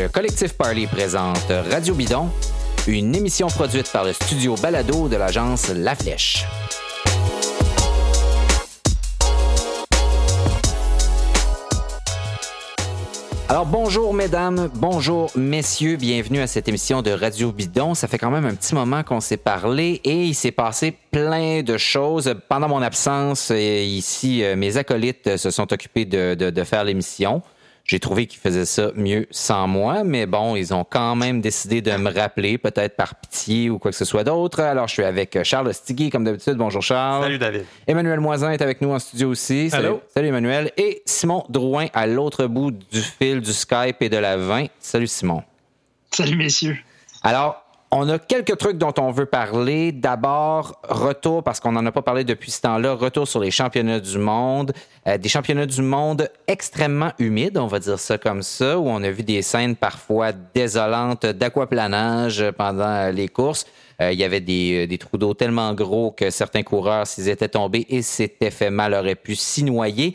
Le collectif Parley présente Radio Bidon, une émission produite par le studio Balado de l'agence La Flèche. Alors bonjour mesdames, bonjour messieurs, bienvenue à cette émission de Radio Bidon. Ça fait quand même un petit moment qu'on s'est parlé et il s'est passé plein de choses. Pendant mon absence, euh, ici, euh, mes acolytes se sont occupés de, de faire l'émission. J'ai trouvé qu'ils faisaient ça mieux sans moi, mais bon, ils ont quand même décidé de me rappeler, peut-être par pitié ou quoi que ce soit d'autre. Alors, je suis avec Charles Stigui, comme d'habitude. Bonjour, Charles. Salut, David. Emmanuel Moisin est avec nous en studio aussi. Salut. Allô? Salut, Emmanuel. Et Simon Drouin à l'autre bout du fil du Skype et de la 20. Salut, Simon. Salut, messieurs. Alors, on a quelques trucs dont on veut parler. D'abord, retour, parce qu'on n'en a pas parlé depuis ce temps-là, retour sur les championnats du monde. Euh, des championnats du monde extrêmement humides, on va dire ça comme ça, où on a vu des scènes parfois désolantes d'aquaplanage pendant les courses. Euh, il y avait des, des trous d'eau tellement gros que certains coureurs, s'ils étaient tombés et s'étaient fait mal, auraient pu s'y noyer.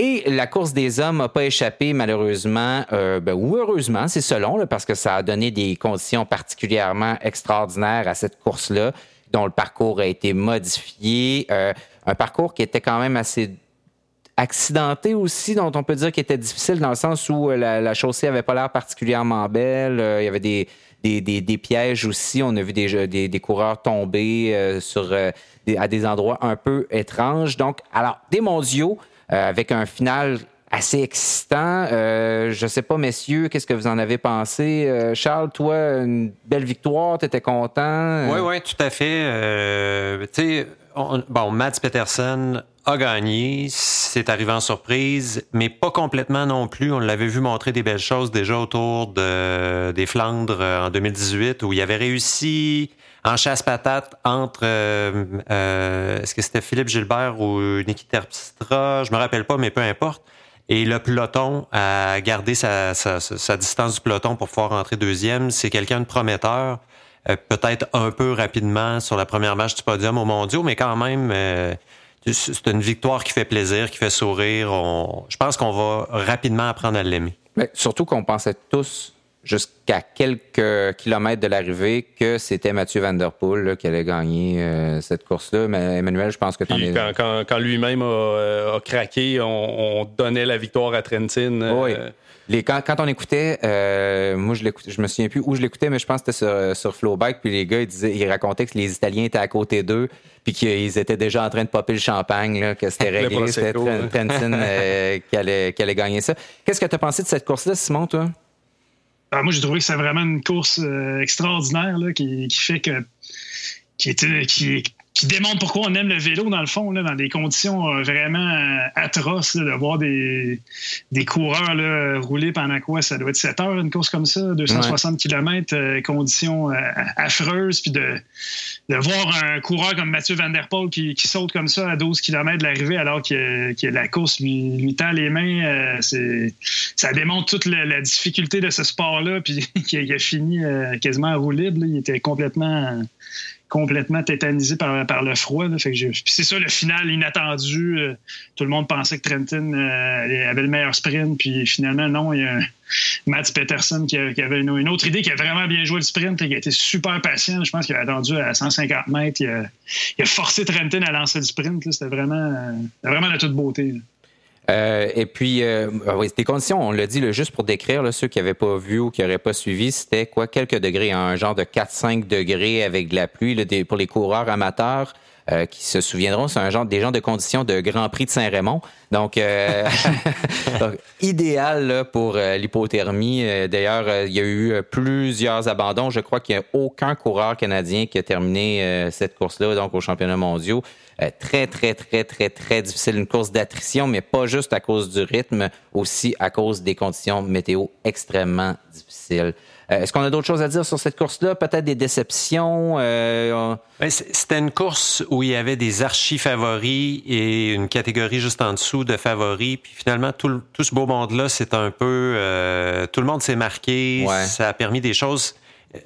Et la course des hommes n'a pas échappé, malheureusement, euh, ben, ou heureusement, c'est selon, parce que ça a donné des conditions particulièrement extraordinaires à cette course-là, dont le parcours a été modifié. Euh, un parcours qui était quand même assez accidenté aussi, dont on peut dire qu'il était difficile dans le sens où euh, la, chaussée avait pas l'air particulièrement belle. Il y avait des, des, des, pièges aussi. On a vu des, des, coureurs tomber sur, à des endroits un peu étranges. Donc, alors, des mondiaux avec un final assez excitant. Euh, je sais pas, messieurs, qu'est-ce que vous en avez pensé? Euh, Charles, toi, une belle victoire, tu étais content? Oui, oui, tout à fait. Euh, tu sais, bon, Mads Peterson a gagné, c'est arrivé en surprise, mais pas complètement non plus. On l'avait vu montrer des belles choses déjà autour de, des Flandres en 2018, où il avait réussi en chasse-patate entre, euh, euh, est-ce que c'était Philippe Gilbert ou Niki Terpstra? Je me rappelle pas, mais peu importe. Et le peloton a gardé sa, sa, sa distance du peloton pour pouvoir rentrer deuxième. C'est quelqu'un de prometteur, euh, peut-être un peu rapidement sur la première marche du podium au mondiaux, mais quand même, euh, c'est une victoire qui fait plaisir, qui fait sourire. On, je pense qu'on va rapidement apprendre à l'aimer. Mais surtout qu'on pensait tous jusqu'à quelques kilomètres de l'arrivée que c'était Mathieu Van Der Poel là, qui allait gagner euh, cette course-là. Mais Emmanuel, je pense que tu es... Quand, quand, quand lui-même a, a, craqué, on, on, donnait la victoire à Trentin. Oui. Euh... Les, quand, quand, on écoutait, euh, moi je l'écoutais, je me souviens plus où je l'écoutais, mais je pense que c'était sur, sur Flowback, puis les gars ils, disaient, ils racontaient que les Italiens étaient à côté d'eux, puis qu'ils étaient déjà en train de popper le champagne, là, que c'était réglé, c'était Trentin euh, qui, allait, qui allait gagner ça. Qu'est-ce que tu as pensé de cette course-là, Simon, toi? Alors moi, j'ai trouvé que c'est vraiment une course euh, extraordinaire là, qui, qui, fait que qui était qui, qui démontre pourquoi on aime le vélo dans le fond, là, dans des conditions euh, vraiment euh, atroces, là, de voir des, des coureurs là, rouler pendant quoi? Ça doit être 7 heures une course comme ça, 260 ouais. km, euh, conditions affreuses, puis de, de voir un coureur comme Mathieu Van Der Poel qui, qui saute comme ça à 12 km de l'arrivée alors que, que, la course lui, lui tend les mains, ça démontre toute la, la, difficulté de ce sport-là, puis qu'il a fini quasiment à roue libre, il était complètement complètement tétanisé par, par le froid. Là. C'est ça le final inattendu. Euh, tout le monde pensait que Trenton euh, avait le meilleur sprint, puis finalement, non, il y a Matt Peterson qui, avait une, autre idée, qui a vraiment bien joué le sprint, et qui a été super patient. Je pense qu'il a attendu à 150 mètres. Il a, il a forcé Trenton à lancer le sprint. C'était vraiment, vraiment de toute beauté. Là. Euh, et puis, euh, oui, des conditions, on l'a dit, là, juste pour décrire, ceux qui n'avaient pas vu ou qui n'auraient pas suivi, c'était quoi, quelques degrés, un genre de 4-5 degrés avec de la pluie pour les coureurs amateurs. Euh, qui se souviendront, c'est un genre des gens de conditions de Grand Prix de Saint-Raymond. Donc, euh, donc idéal là, pour euh, l'hypothermie. D'ailleurs, il y a eu plusieurs abandons. Je crois qu'il n'y a aucun coureur canadien qui a terminé cette course-là, donc aux championnats mondiaux. très, très, très, très, très difficile. Une course d'attrition, mais pas juste à cause du rythme, aussi à cause des conditions météo extrêmement difficiles. Est-ce qu'on a d'autres choses à dire sur cette course-là? Peut-être des déceptions? Euh... C'était une course où il y avait des archi-favoris et une catégorie juste en dessous de favoris. Puis finalement, tout, tout ce beau monde-là, c'est un peu... Euh, tout le monde s'est marqué. Ouais. Ça a permis des choses.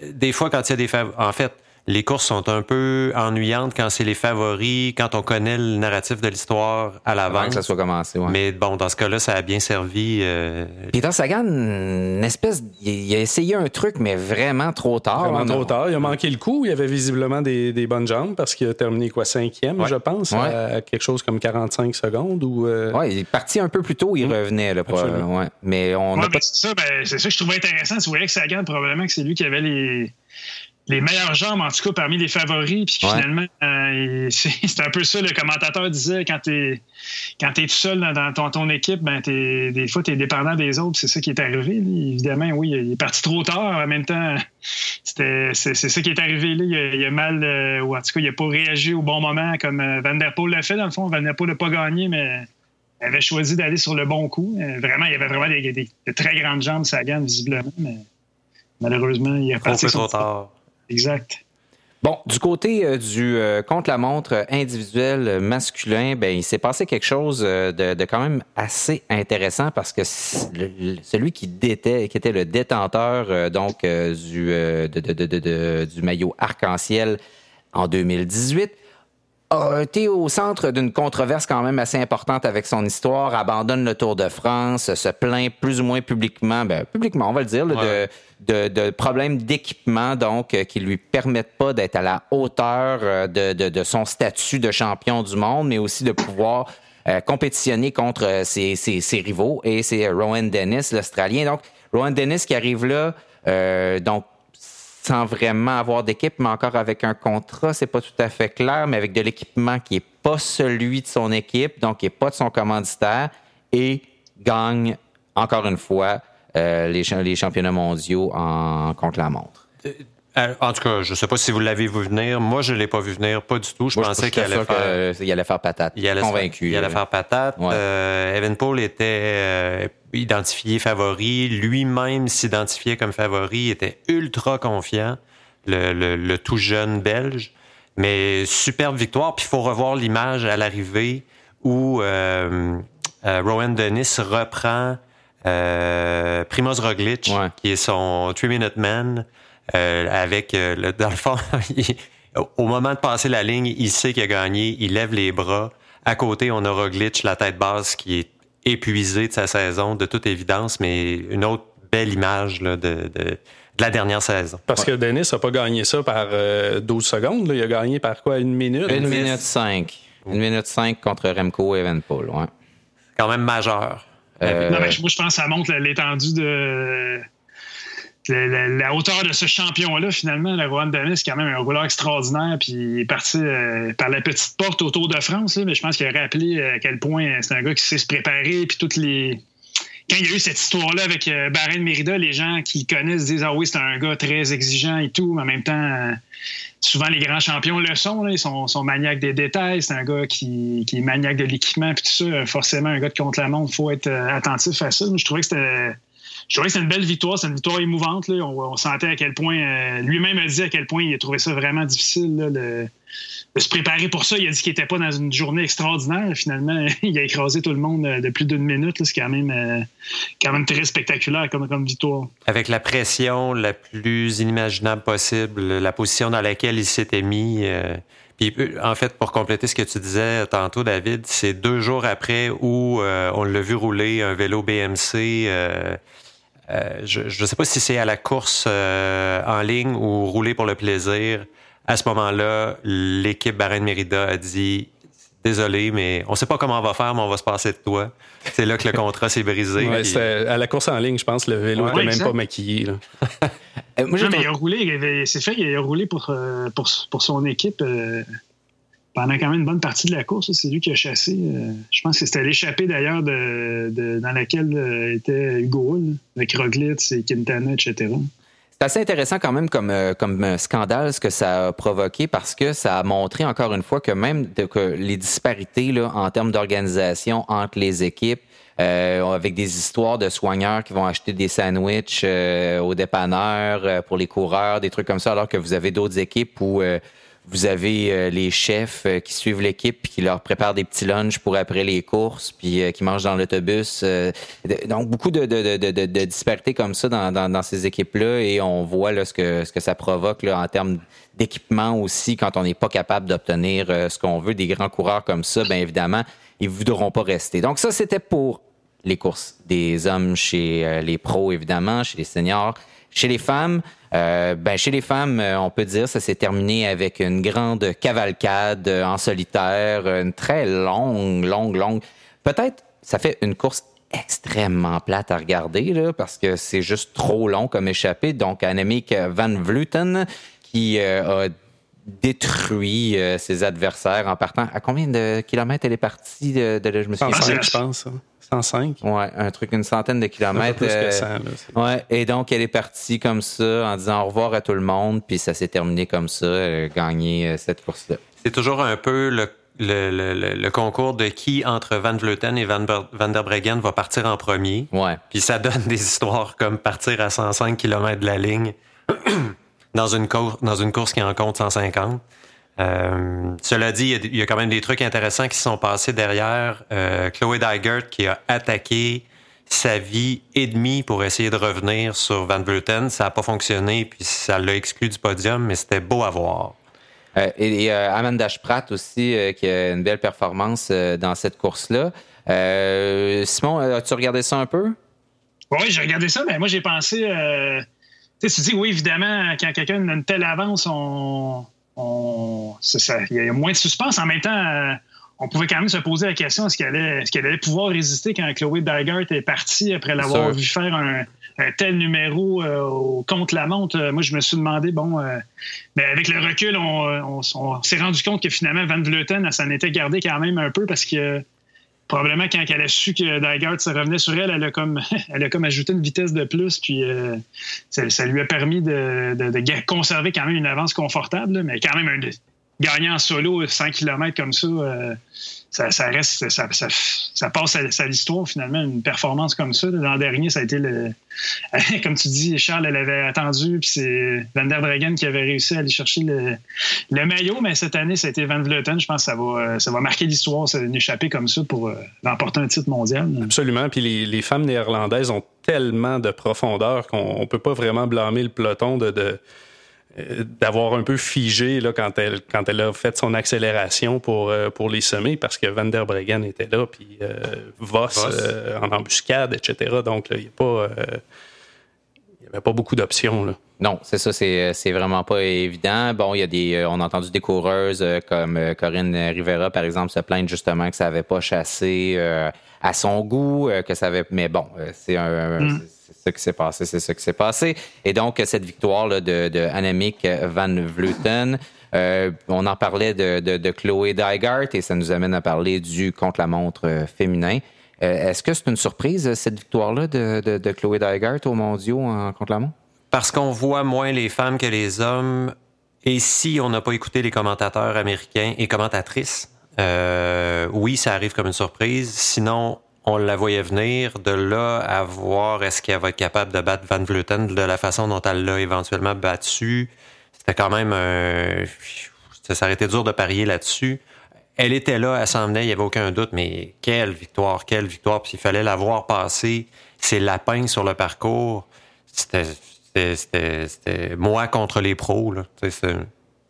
Des fois, quand il y a des favoris... En fait, les courses sont un peu ennuyantes quand c'est les favoris, quand on connaît le narratif de l'histoire à l'avance. que ça soit commencé, ouais. Mais bon, dans ce cas-là, ça a bien servi. euh, Peter Sagan, une espèce, il a essayé un truc, mais vraiment trop tard. Vraiment là. trop tard. Il a manqué le coup. Il avait visiblement des, des bonnes jambes parce qu'il a terminé quoi, cinquième, Ouais. je pense, Ouais. à quelque chose comme 45 secondes. Ou, euh, Ouais, il est parti un peu plus tôt, il revenait. Là, pour- Absolument. ouais. Mais on Ouais, ben, pas. c'est ça, ben, c'est ça que je trouvais intéressant. Tu voyais que Sagan, probablement que c'est lui qui avait les, les meilleures jambes, en tout cas, parmi les favoris. Puis Ouais. finalement, euh, c'est un peu ça, le commentateur disait, quand tu es, quand t'es tout seul dans, dans ton, ton équipe, ben, des fois, tu es dépendant des autres. C'est ça qui est arrivé. là. Évidemment, oui, il est parti trop tard. En même temps, c'est ça qui est arrivé. Là. Il, a, il a mal, euh, ou en tout cas, il n'a pas réagi au bon moment comme euh, Van Der Poel l'a fait. Dans le fond, Van Der Poel n'a pas gagné, mais il avait choisi d'aller sur le bon coup. Vraiment, il y avait vraiment des, des- de très grandes jambes, Sagan, visiblement, mais malheureusement, il peu son- trop tard. Exact. Bon, du côté euh, du euh, contre-la-montre individuel euh, masculin, ben, il s'est passé quelque chose de, quand même assez intéressant parce que celui qui, détait, qui était le détenteur donc du, du maillot arc-en-ciel en 2018 a été au centre d'une controverse quand même assez importante avec son histoire, abandonne le Tour de France, se plaint plus ou moins publiquement, ben, publiquement, on va le dire, là, Ouais. de, de, de problèmes d'équipement, donc, euh, qui lui permettent pas d'être à la hauteur euh, de, de, de son statut de champion du monde, mais aussi de pouvoir euh, compétitionner contre ses, ses, ses rivaux. Et c'est Rowan Dennis, l'Australien. Donc, Rowan Dennis qui arrive là, euh, donc, sans vraiment avoir d'équipe, mais encore avec un contrat, c'est pas tout à fait clair, mais avec de l'équipement qui est pas celui de son équipe, donc qui est pas de son commanditaire, et gagne encore une fois euh, les, les championnats mondiaux en contre la montre. Euh, En tout cas, je ne sais pas si vous l'avez vu venir. Moi, je ne l'ai pas vu venir, pas du tout. Je Moi, pensais qu'il allait faire. allait faire patate. Il allait, convaincu. faire, il allait faire patate. Ouais. Euh, Evan Paul était euh, identifié favori. Lui-même s'identifiait comme favori. Il était ultra confiant, le, le- le tout jeune Belge. Mais superbe victoire. Puis il faut revoir l'image à l'arrivée où euh, Rowan Dennis reprend Primoz Roglic, Ouais. qui est son three-minute man, avec, euh, le, dans le fond, il- au moment de passer la ligne, il sait qu'il a gagné, il lève les bras. À côté, on a Roglic, la tête basse, qui est épuisé de sa saison, de toute évidence, mais une autre belle image là, de, de, de la dernière saison. Parce que Dennis n'a pas gagné ça par euh, 12 secondes. là. Il a gagné par quoi? Une minute? Une minute cinq. Une minute cinq contre Remco et Evenpool. Ouais. Quand même majeur. Euh, Non, mais moi, je pense que ça montre l'étendue de. La, hauteur de ce champion-là, finalement, le Rohan Dennis, c'est quand même un rouleur extraordinaire, puis il est parti euh, par la petite porte au Tour de France, mais je pense qu'il a rappelé euh, à quel point c'est un gars qui sait se préparer, puis toutes les. Quand il y a eu cette histoire-là avec euh, Bahrain Merida, les gens qui connaissent disent Ah oui, c'est un gars très exigeant et tout, mais en même temps, euh, souvent les grands champions le sont, ils sont, maniaques des détails, c'est un gars qui, qui est maniaque de l'équipement, puis tout ça, forcément, un gars de contre la montre, il faut être attentif à ça. Je trouvais que c'était. Je trouvais que c'était une belle victoire, c'est une victoire émouvante. Là. On, sentait à quel point, euh, lui-même a dit à quel point il a trouvé ça vraiment difficile là, de, se préparer pour ça. Il a dit qu'il n'était pas dans une journée extraordinaire. Finalement, il a écrasé tout le monde euh, de plus d'une minute. C'est quand même, euh, quand même très spectaculaire comme, victoire. Avec la pression la plus inimaginable possible, la position dans laquelle il s'était mis. en fait, pour compléter ce que tu disais tantôt, David, c'est deux jours après où on l'a vu rouler un vélo BMC. Je ne sais pas si c'est à la course euh, en ligne ou rouler pour le plaisir. À ce moment-là, l'équipe Bahrain Mérida a dit Désolé, mais on sait pas comment on va faire, mais on va se passer de toi. C'est là que le contrat s'est brisé. Ouais, puis- c'était à la course en ligne, je pense, le vélo Ouais, n'était même pas maquillé. là. euh, moi, Non, mais il a roulé, c'est fait, il a roulé pour, euh, pour, pour son équipe euh, pendant quand même une bonne partie de la course. là. C'est lui qui a chassé. euh, je pense que c'était l'échappée d'ailleurs de, de- dans laquelle euh, était Hugo Hull, avec et Quintana, etc. C'est assez intéressant quand même comme, euh, comme scandale ce que ça a provoqué parce que ça a montré encore une fois que même que les disparités là, en termes d'organisation entre les équipes, avec des histoires de soigneurs qui vont acheter des sandwichs euh, aux dépanneurs pour les coureurs, des trucs comme ça, alors que vous avez d'autres équipes où Vous avez les chefs qui suivent l'équipe qui leur préparent des petits lunchs pour après les courses, puis qui mangent dans l'autobus. donc beaucoup de, de, de, de, disparités comme ça dans, dans, ces équipes-là et on voit là, ce que ce que ça provoque là, en termes d'équipement aussi quand on n'est pas capable d'obtenir ce qu'on veut. Des grands coureurs comme ça, bien évidemment, ils ne voudront pas rester. Donc ça, c'était pour les courses des hommes chez euh, les pros, évidemment, chez les seniors. Chez les femmes, euh, ben chez les femmes, euh, on peut dire ça s'est terminé avec une grande cavalcade en solitaire, une très longue, longue, longue. Peut-être ça fait une course extrêmement plate à regarder là, parce que c'est juste trop long comme échappée. Donc Annemiek van Vleuten qui a détruit ses adversaires en partant. À combien de kilomètres elle est partie de, je me suis je pense. 105. Ouais, un truc, une centaine de kilomètres. Plus que 100, ouais, et donc elle est partie comme ça en disant au revoir à tout le monde, puis ça s'est terminé comme ça. Elle a gagné euh, cette course-là. C'est toujours un peu le, le, le, concours de qui entre Van Vleuten et Van, Van der Breggen va partir en premier. Ouais. Puis ça donne des histoires comme partir à 105 km de la ligne dans une, course, dans une course qui en compte 150. Euh, cela dit, il y, a, quand même des trucs intéressants qui se sont passés derrière. Euh, Chloé Dygert qui a attaqué sa vie et demie pour essayer de revenir sur Van Vleuten. Ça n'a pas fonctionné, puis ça l'a exclu du podium, mais c'était beau à voir. Euh, et, Amanda Spratt aussi, qui a une belle performance dans cette course-là. Simon, as-tu regardé ça un peu? Oui, j'ai regardé ça, mais moi j'ai pensé. tu dis, oui, évidemment, quand quelqu'un a une telle avance, on, il y a moins de suspense. En même temps, euh, on pouvait quand même se poser la question est-ce qu'elle allait, allait, pouvoir résister quand Chloé Dygert est partie après l'avoir vu faire un, tel numéro euh, contre la montre? Euh, moi, je me suis demandé, bon, mais avec le recul, on, s'est rendu compte que finalement, Van Vleuten, ça s'en était gardé quand même un peu parce que probablement quand elle a su que Dygert se revenait sur elle, elle a comme, elle a comme ajouté une vitesse de plus, puis euh, ça, lui a permis de, conserver quand même une avance confortable, mais quand même un, gagner en solo 100 km comme ça, euh, ça, reste, ça, ça, passe à, l'histoire finalement, une performance comme ça. L'an dernier, ça a été le. Comme tu dis, Charles, elle avait attendu, puis c'est Van der Breggen qui avait réussi à aller chercher le, maillot, mais cette année, ça a été Van Vleuten. Je pense que ça va, ça va marquer l'histoire, ça une échappée comme ça pour euh, remporter un titre mondial. Absolument. Puis les, femmes néerlandaises ont tellement de profondeur qu'on ne peut pas vraiment blâmer le peloton de d'avoir un peu figé là, quand, elle, quand elle a fait son accélération pour, euh, pour les semer parce que Van der Breggen était là, puis euh, Voss, en embuscade, etc. Donc, il n'y avait pas beaucoup d'options. Non, c'est ça, c'est vraiment pas évident. Bon, il y a des. On a entendu des coureuses comme Corinne Rivera, par exemple, se plaindre justement que ça n'avait pas chassé à son goût, que ça avait. Mais bon, c'est un. Mm ce qui s'est passé, c'est ce qui s'est passé. Et donc, cette victoire là, de, de van Vleuten, euh, on en parlait de, Chloé Dygart et ça nous amène à parler du contre-la-montre euh, féminin. Euh, est-ce que c'est une surprise, cette victoire-là de, de, Chloé Dygart aux mondiaux en contre-la-montre? Parce qu'on voit moins les femmes que les hommes. Et si on n'a pas écouté les commentateurs américains et commentatrices, oui, ça arrive comme une surprise. Sinon, on la voyait venir. De là à voir est-ce qu'elle va être capable de battre Van Vleuten de la façon dont elle l'a éventuellement battu, c'était quand même un... Ça aurait été dur de parier là-dessus. Elle était là, elle s'en venait, il n'y avait aucun doute, mais quelle victoire, quelle victoire. Puis il fallait la voir passer. Ses lapins sur le parcours, c'était moi contre les pros. C'est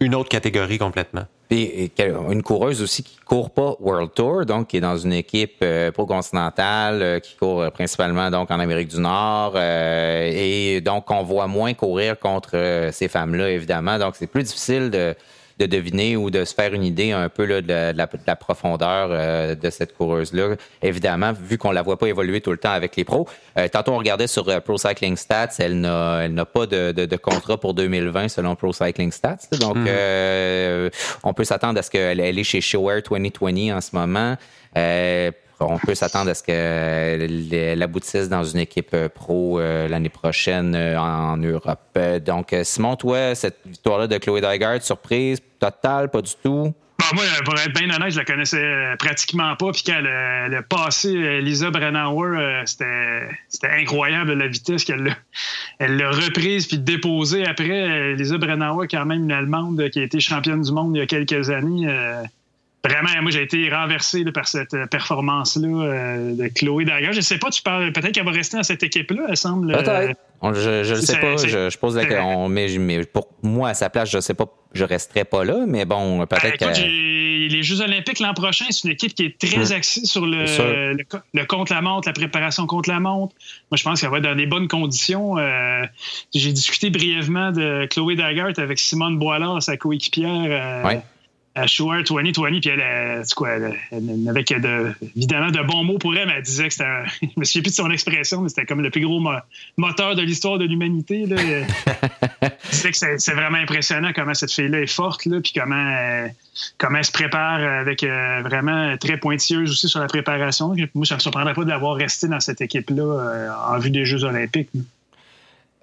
une autre catégorie complètement une coureuse aussi qui court pas World Tour, donc qui est dans une équipe euh, pro-continentale, euh, qui court principalement donc en Amérique du Nord, euh, et donc on voit moins courir contre ces femmes-là, évidemment. Donc c'est plus difficile de de deviner ou de se faire une idée un peu là, de, la, profondeur euh, de cette coureuse-là. Évidemment, vu qu'on la voit pas évoluer tout le temps avec les pros. Euh, tantôt, on regardait sur euh, Pro Cycling Stats, elle n'a pas de, contrat pour 2020 selon Pro Cycling Stats. Donc, hmm. on peut s'attendre à ce qu'elle est chez Shower 2020 en ce moment on peut s'attendre à ce qu'elle aboutisse dans une équipe euh, pro euh, l'année prochaine euh, en, Europe. Donc, Simon, toi, cette victoire-là de Chloé Dygard, surprise totale, pas du tout? moi, pour être bien honnête, je la connaissais pratiquement pas. Puis quand elle, a passé Lisa Brennauer, c'était incroyable la vitesse qu'elle l'a elle l'a reprise puis déposée après. Lisa Brennauer, quand même une Allemande qui a été championne du monde il y a quelques années vraiment, moi, j'ai été renversé par cette euh, performance-là euh, de Chloé Dagger. Je sais pas, tu parles, peut-être qu'elle va rester dans cette équipe-là, elle semble. Peut-être. Euh, je ne sais pas. Je, pose la question. Mais, mais, pour moi, à sa place, je ne sais pas, je resterai pas là, mais bon, peut-être ben, Les Jeux Olympiques l'an prochain, c'est une équipe qui est très hum. axée sur le, le, contre-la-montre, la préparation contre la montre. Moi, je pense qu'elle va être dans des bonnes conditions. j'ai discuté brièvement de Chloé Daggert avec Simone Boilard, sa coéquipière. Oui à Sure 2020, puis elle, quoi, elle, avait de, évidemment de bons mots pour elle, mais elle disait que c'était, je me souviens plus de son expression, mais c'était comme le plus gros moteur de l'histoire de l'humanité. c'est que c'est, vraiment impressionnant comment cette fille-là est forte, là, puis comment, comment elle se prépare avec euh, vraiment très pointilleuse aussi sur la préparation. Moi, ça ne me surprendrait pas d'avoir resté dans cette équipe-là euh, en vue des Jeux olympiques.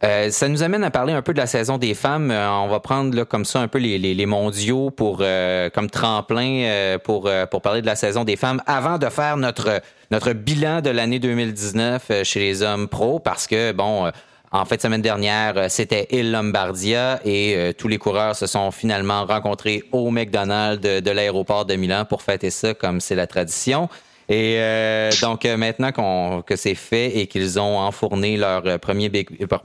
Euh, ça nous amène à parler un peu de la saison des femmes. Euh, on va prendre là, comme ça un peu les, les, mondiaux pour euh, comme tremplin pour, pour parler de la saison des femmes avant de faire notre, notre bilan de l'année 2019 chez les hommes pros parce que, bon, en fait, semaine dernière, c'était Il Lombardia et tous les coureurs se sont finalement rencontrés au McDonald's de l'aéroport de Milan pour fêter ça comme c'est la tradition. Et euh, donc euh, maintenant qu'on que c'est fait et qu'ils ont enfourné leur euh, premier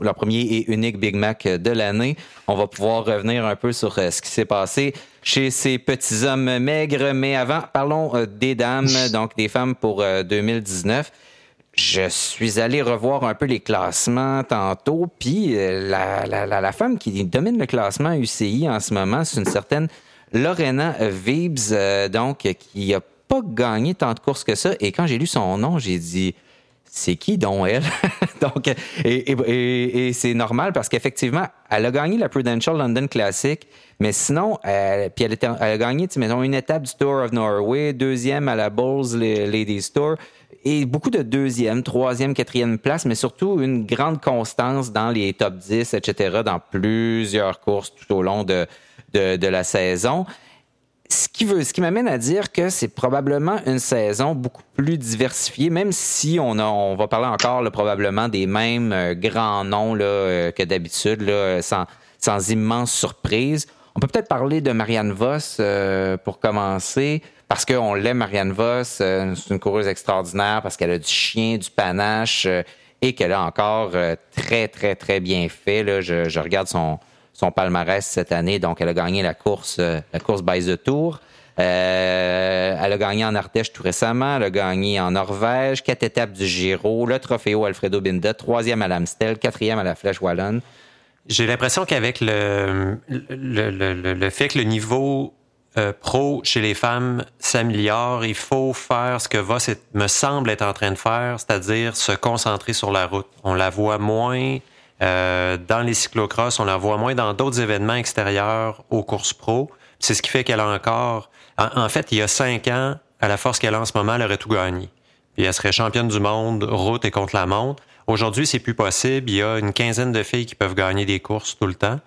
leur premier et unique Big Mac de l'année, on va pouvoir revenir un peu sur ce qui s'est passé chez ces petits hommes maigres. Mais avant, parlons des dames, donc des femmes pour 2019. Je suis allé revoir un peu les classements tantôt, puis la, la, la, femme qui domine le classement UCI en ce moment, c'est une certaine Lorena Vibes, donc qui a pas gagné tant de courses que ça. Et quand j'ai lu son nom, j'ai dit c'est qui dont elle? Donc, et, c'est normal parce qu'effectivement, elle a gagné la Prudential London Classic, mais sinon, elle, puis elle, a gagné, mettons, une étape du Tour of Norway, deuxième à la Bulls Ladies Tour, et beaucoup de deuxième, troisième, quatrième place, mais surtout une grande constance dans les top 10, etc., dans plusieurs courses tout au long de, de la saison ce qui, veut, ce qui m'amène à dire que c'est probablement une saison beaucoup plus diversifiée, même si on, a, on va parler encore probablement des mêmes euh, grands noms euh, que d'habitude, sans, sans immense surprise. On peut peut-être parler de Marianne Voss euh, pour commencer, parce qu'on l'aime, Marianne Voss. c'est une coureuse extraordinaire parce qu'elle a du chien, du panache et qu'elle a encore très, très, très bien fait. Là. je regarde son, son palmarès cette année. Donc, elle a gagné la course, euh, la course by the Tour. Euh, elle a gagné en Ardèche tout récemment. Elle a gagné en Norvège, quatre étapes du Giro, le Trofeo Alfredo Binda, troisième à l'Amstel, quatrième à la Flèche Wallonne. J'ai l'impression qu'avec le, fait que le niveau euh, pro chez les femmes s'améliore, il faut faire ce que Voss me semble être en train de faire, c'est-à-dire se concentrer sur la route. On la voit moins euh, dans les cyclocross, on la voit moins dans d'autres événements extérieurs aux courses pro. C'est ce qui fait qu'elle a encore... En, fait, il y a cinq ans, à la force qu'elle a en ce moment, elle aurait tout gagné. Puis elle serait championne du monde route et contre la montre. Aujourd'hui, c'est plus possible. Il y a une quinzaine de filles qui peuvent gagner des courses tout le temps.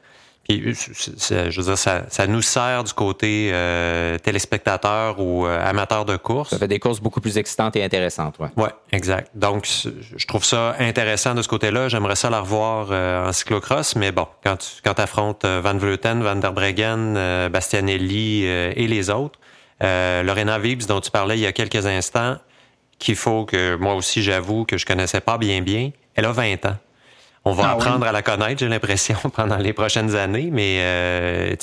Puis, je veux dire, ça, ça nous sert du côté euh, téléspectateur ou euh, amateur de course. Ça fait des courses beaucoup plus excitantes et intéressantes, ouais. Ouais, exact. Donc, je trouve ça intéressant de ce côté-là. J'aimerais ça la revoir euh, en cyclocross, mais bon, quand tu quand affrontes Van Vleuten, Van der Breggen, Bastianelli et les autres, Lorena Vibes, dont tu parlais il y a quelques instants, qu'il faut que moi aussi j'avoue que je connaissais pas bien bien, elle a 20 ans. On va ah apprendre à la connaître, j'ai l'impression, pendant les prochaines années, mais euh,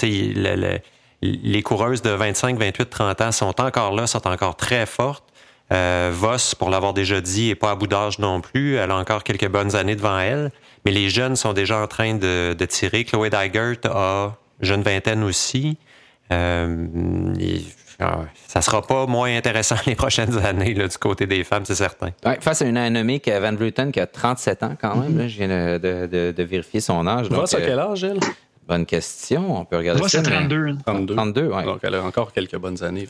les coureuses de 25, 28, 30 ans sont encore là, sont encore très fortes. Euh, Voss, pour l'avoir déjà dit, est pas à bout d'âge non plus. Elle a encore quelques bonnes années devant elle. Mais les jeunes sont déjà en train de, tirer. Chloé Dygert a jeune vingtaine aussi. Euh, ah ça sera pas moins intéressant les prochaines années du côté des femmes, c'est certain. face à une anomique Van Vleuten qui a 37 ans quand même, je viens de, vérifier son âge. Donc, à quel âge, elle? Bonne question. On peut regarder Moi, c'est 32. 32. 32 ouais. Donc, elle a encore quelques bonnes années,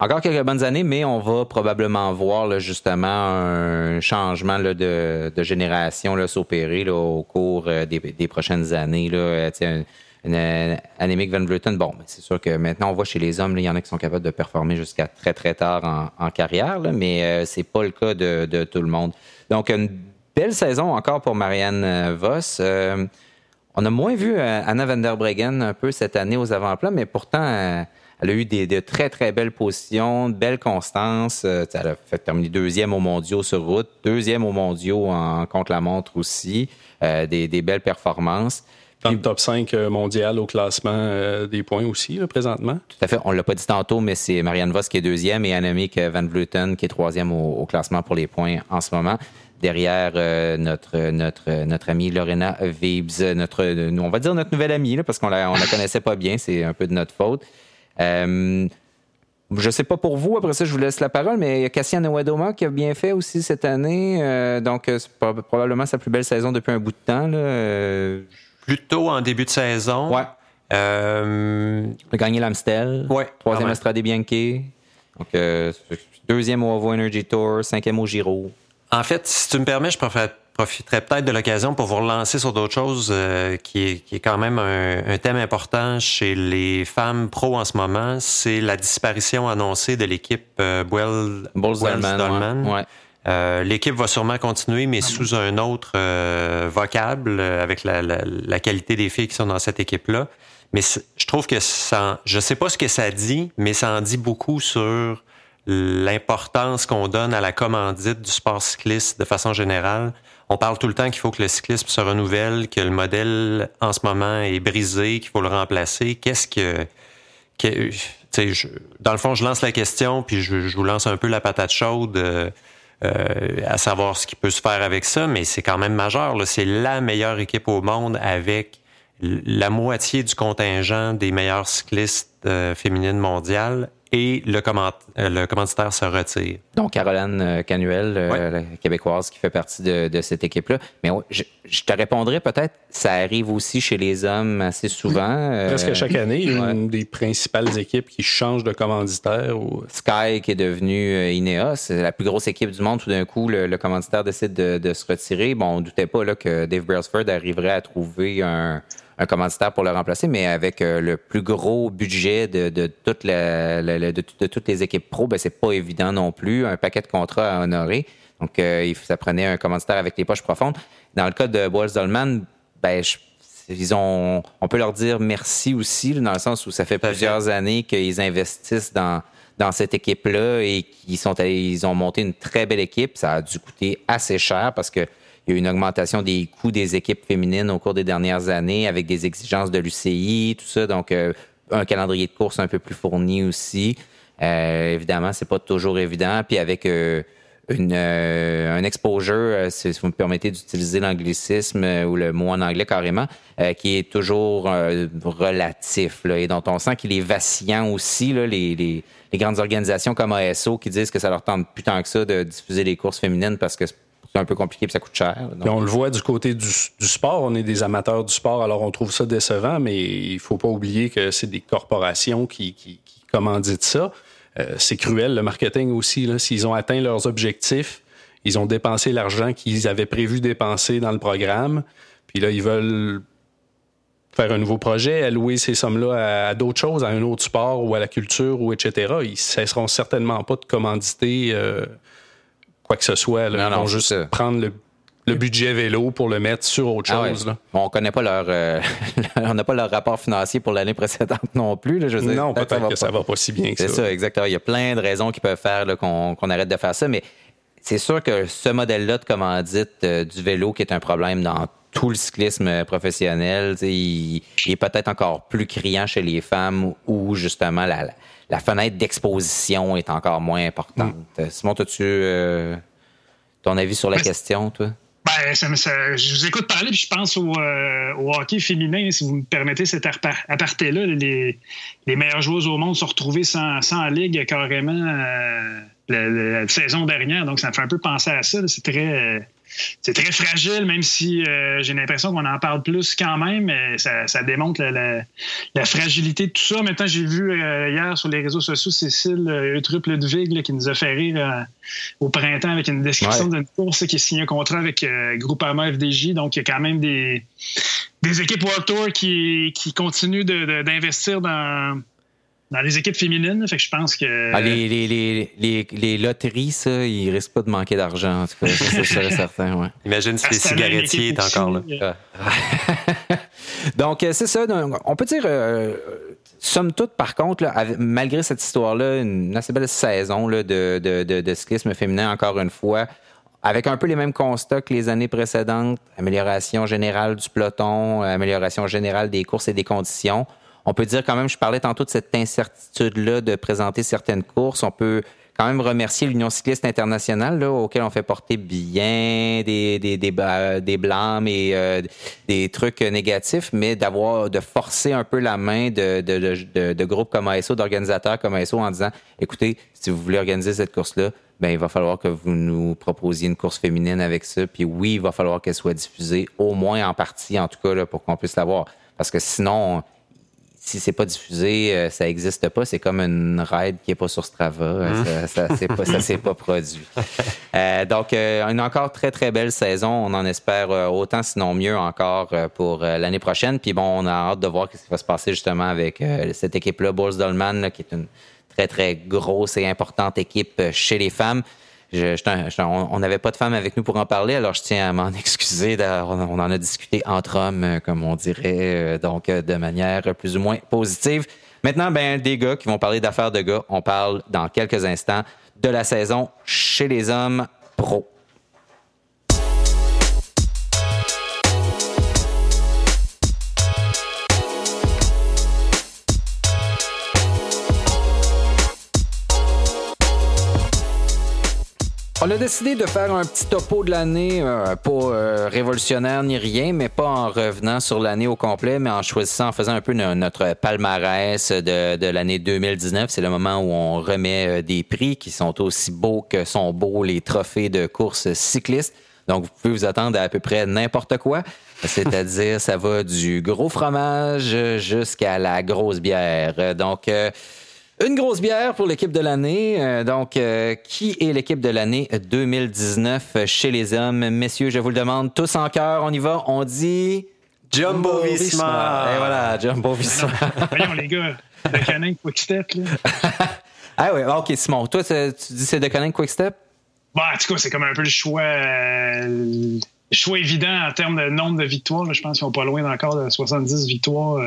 Encore quelques bonnes années, mais on va probablement voir justement un changement de, génération s'opérer au cours euh, des, prochaines années. Là, une, Annemiek van Vleuten. Bon, c'est sûr que maintenant, on voit chez les hommes, il y en a qui sont capables de performer jusqu'à très, très tard en, carrière, mais euh, c'est pas le cas de, tout le monde. Donc, une belle saison encore pour Marianne Voss. on a moins vu Anna van der Breggen un peu cette année aux avant-plans, mais pourtant elle a eu des, de très, très belles positions, de belles constances. Euh, elle a fait terminer deuxième au mondiaux sur route, deuxième au mondiaux en contre-la-montre aussi. Euh, des, belles performances. Dans le top 5 euh, mondial au classement des points aussi, présentement. Tout à fait. On ne l'a pas dit tantôt, mais c'est Marianne Voss qui est deuxième et Annemiek van Vleuten qui est troisième au, classement pour les points en ce moment. Derrière notre, notre, notre amie Lorena Vibes, notre, on va dire notre nouvelle amie, parce qu'on la, on la connaissait pas bien, c'est un peu de notre faute. Euh, je ne sais pas pour vous, après ça, je vous laisse la parole, mais il y a Cassian Ouadoma qui a bien fait aussi cette année. Euh, donc, euh, c'est probablement sa plus belle saison depuis un bout de temps. Là. Plutôt en début de saison. Ouais. Euh... Il a gagné l'Amstel. Ouais. Troisième Estrade Bianchi. Donc, deuxième au Ovo Energy Tour, cinquième au Giro. En fait, si tu me permets, je profiterai peut-être de l'occasion pour vous relancer sur d'autres choses euh, qui, est, qui, est, quand même un, thème important chez les femmes pro en ce moment. C'est la disparition annoncée de l'équipe euh, Dolman. Euh, l'équipe va sûrement continuer, mais sous un autre euh, vocable, avec la, la, la, qualité des filles qui sont dans cette équipe-là. Mais je trouve que ça, je sais pas ce que ça dit, mais ça en dit beaucoup sur l'importance qu'on donne à la commandite du sport cycliste de façon générale. On parle tout le temps qu'il faut que le cyclisme se renouvelle, que le modèle en ce moment est brisé, qu'il faut le remplacer. Qu'est-ce que, je, dans le fond, je lance la question, puis je, vous lance un peu la patate chaude. Euh, euh, à savoir ce qui peut se faire avec ça, mais c'est quand même majeur. C'est la meilleure équipe au monde avec la moitié du contingent des meilleures cyclistes euh, féminines mondiales et le, comment, euh, le commanditaire se retire. Donc, Caroline euh, Canuel, euh, la québécoise qui fait partie de, de cette équipe-là. Mais je, je, te répondrais peut-être, ça arrive aussi chez les hommes assez souvent. Presque chaque année, une des principales équipes qui change de commanditaire. Ou... Sky qui est devenu Ineos, c'est la plus grosse équipe du monde. Tout d'un coup, le, le commanditaire décide de, de, se retirer. Bon, on ne doutait pas là, que Dave Brailsford arriverait à trouver un un commanditaire pour le remplacer, mais avec euh, le plus gros budget de, de, toute de, toutes les équipes pro, ben, c'est pas évident non plus. Un paquet de contrats à honorer. Donc, euh, ça prenait un commanditaire avec les poches profondes. Dans le cas de Boels Dolman, ben, ils ont, on peut leur dire merci aussi, dans le sens où ça fait plusieurs années qu'ils investissent dans, dans cette équipe-là et qu'ils sont ils ont monté une très belle équipe. Ça a dû coûter assez cher parce que il y a eu une augmentation des coûts des équipes féminines au cours des dernières années avec des exigences de l'UCI, tout ça. Donc, euh, un calendrier de course un peu plus fourni aussi. Euh, évidemment, c'est pas toujours évident. Puis avec euh, une, un exposure, si vous me permettez d'utiliser l'anglicisme ou le mot en anglais carrément, qui est toujours relatif là, et dont on sent qu'il est vacillant aussi. Les, les, grandes organisations comme ASO qui disent que ça leur tente plus tant que ça de diffuser les courses féminines parce que c'est un peu compliqué et ça coûte cher. on le voit du côté du, sport. On est des amateurs du sport, alors on trouve ça décevant, mais il faut pas oublier que c'est des corporations qui, qui, commanditent ça. Euh, c'est cruel, le marketing aussi. S'ils ont atteint leurs objectifs, ils ont dépensé l'argent qu'ils avaient prévu dépenser dans le programme, puis là, ils veulent faire un nouveau projet, allouer ces sommes-là à, d'autres choses, à un autre sport ou à la culture ou etc. Ils cesseront certainement pas de commanditer euh, que ce soit. Là. Ils vont juste prendre le, budget vélo pour le mettre sur autre ah chose. On connaît pas leur, euh, on n'a pas leur rapport financier pour l'année précédente non plus. Là. Je non, peut-être que ça va pas si bien que ça. C'est ça, exactement. Il y a plein de raisons qui peuvent faire qu'on arrête de faire ça, mais c'est sûr que ce modèle-là de commandite euh, du vélo, qui est un problème dans tout le cyclisme professionnel, il, est peut-être encore plus criant chez les femmes où justement la, la fenêtre d'exposition est encore moins importante. Mm. Simon, as-tu euh, ton avis sur la question, toi? Ben, je vous écoute parler, puis je pense au, euh, hockey féminin, si vous me permettez cet aparté-là. Les, les meilleures joueuses au monde sont retrouvées sans, sans ligue carrément euh, la, saison dernière. Donc, ça me fait un peu penser à ça. C'est très c'est très fragile, même si euh, j'ai l'impression qu'on en parle plus quand même. Mais ça, démontre la, fragilité de tout ça. Maintenant, j'ai vu euh, hier sur les réseaux sociaux Cécile euh, Eutrup Ludwig qui nous a fait rire au printemps avec une description d'une course qui a signé un contrat avec Groupama FDJ. Donc, il y a quand même des des équipes World Tour qui, qui continuent d'investir dans, dans les équipes féminines. Fait que je pense que. Ah, les, les, les, les, loteries, ça, ils risquent pas de manquer d'argent. En tout cas, c'est certain. Ouais. Imagine si les cigarettiers étaient encore là. Donc, euh, c'est ça. On peut dire. Euh, somme toute, par contre, malgré cette histoire-là, une assez belle saison là, de, de, de, de, cyclisme féminin, encore une fois avec un peu les mêmes constats que les années précédentes, amélioration générale du peloton, amélioration générale des courses et des conditions. On peut dire quand même, je parlais tantôt de cette incertitude-là de présenter certaines courses. On peut quand même remercier l'Union cycliste internationale, là, auquel on fait porter bien des, des, des, blâmes et euh, des trucs négatifs, mais d'avoir de forcer un peu la main de, de, groupes comme ASO, d'organisateurs comme ASO en disant écoutez, si vous voulez organiser cette course-là, ben il va falloir que vous nous proposiez une course féminine avec ça. Puis oui, il va falloir qu'elle soit diffusée, au moins en partie, en tout cas, pour qu'on puisse l'avoir. Parce que sinon, si c'est pas diffusé, euh, ça n'existe pas. C'est comme une ride qui est pas sur Strava. Mmh. Ça, ça, pas, ça s'est pas produit. Euh, donc, euh, une encore très, très belle saison. On en espère autant, sinon mieux encore pour l'année prochaine. Puis bon, on a hâte de voir ce qui va se passer justement avec cette équipe-là, Bulls Dolman, qui est une très, très grosse et importante équipe euh, chez les femmes. On n'avait pas de femmes avec nous pour en parler, alors je tiens à m'en excuser. On en a discuté entre hommes, euh, comme on dirait, euh, donc de manière plus ou moins positive. Maintenant, ben, des gars qui vont parler d'affaires de gars. On parle dans quelques instants de la saison chez les hommes pro. On a décidé de faire un petit topo de l'année, euh, pas euh, révolutionnaire ni rien, mais pas en revenant sur l'année au complet, mais en choisissant, en faisant un peu notre palmarès de, de l'année 2019. C'est le moment où on remet euh, des prix qui sont aussi beaux que sont beaux les trophées de courses cyclistes. Donc, vous pouvez vous attendre à à peu près n'importe quoi. C'est-à-dire, ça va du gros fromage jusqu'à la grosse bière. Donc, une grosse bière pour l'équipe de l'année. Euh, donc, euh, qui est l'équipe de l'année 2019 chez les hommes? Messieurs, je vous le demande tous en cœur. On y va. On dit... Jumbo Visma. Et voilà, Jumbo Visma. Voyons, les gars. De Canin Quickstep, là. ah oui, OK, Simon. Toi, tu dis c'est de Canin Quickstep? Bah, en tout cas, c'est comme un peu le choix... Euh, choix évident en termes de nombre de victoires. Je pense qu'ils sont pas loin encore de 70 victoires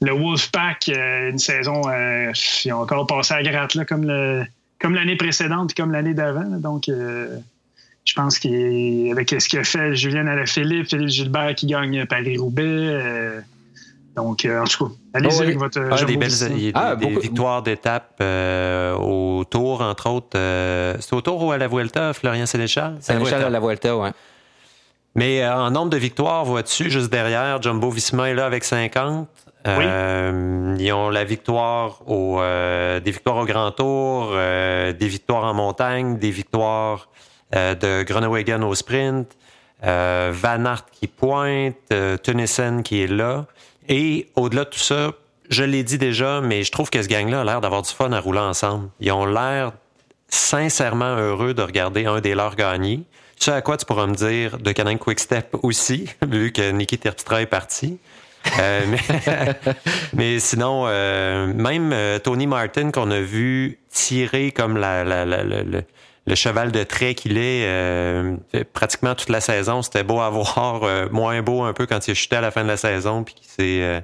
le Wolfpack, euh, une saison, euh, ils ont encore passé à gratte là, comme le comme l'année précédente et comme l'année d'avant. Donc, euh, je pense qu'avec ce qu'a fait Julien Alaphilippe, Philippe Gilbert qui gagne Paris-Roubaix. donc, en tout cas, allez-y avec votre. Ah, des belles ah, des, victoires d'étape au Tour, entre autres. c'est au Tour ou à la Vuelta, Florian Sénéchal? Sénéchal à la Vuelta, oui. Mais en nombre de victoires, vois-tu, juste derrière, Jumbo Visma est là avec 50. Euh, ils ont la victoire au, euh, des victoires au Grand Tour, euh, des victoires en montagne, des victoires de Groenewegen au sprint, Van Aert qui pointe, Tennyson qui est là. Et au-delà de tout ça, je l'ai dit déjà, mais je trouve que ce gang-là a l'air d'avoir du fun à rouler ensemble. Ils ont l'air sincèrement heureux de regarder un des leurs gagner. Ce à quoi tu pourras me dire de Canin Quickstep aussi, vu que Niki Terpstra est parti. Euh, mais, sinon, euh, même euh, Tony Martin qu'on a vu tirer comme le, cheval de trait qu'il est pratiquement toute la saison, c'était beau à voir, moins beau un peu quand il a chuté à la fin de la saison, puis qu'il s'est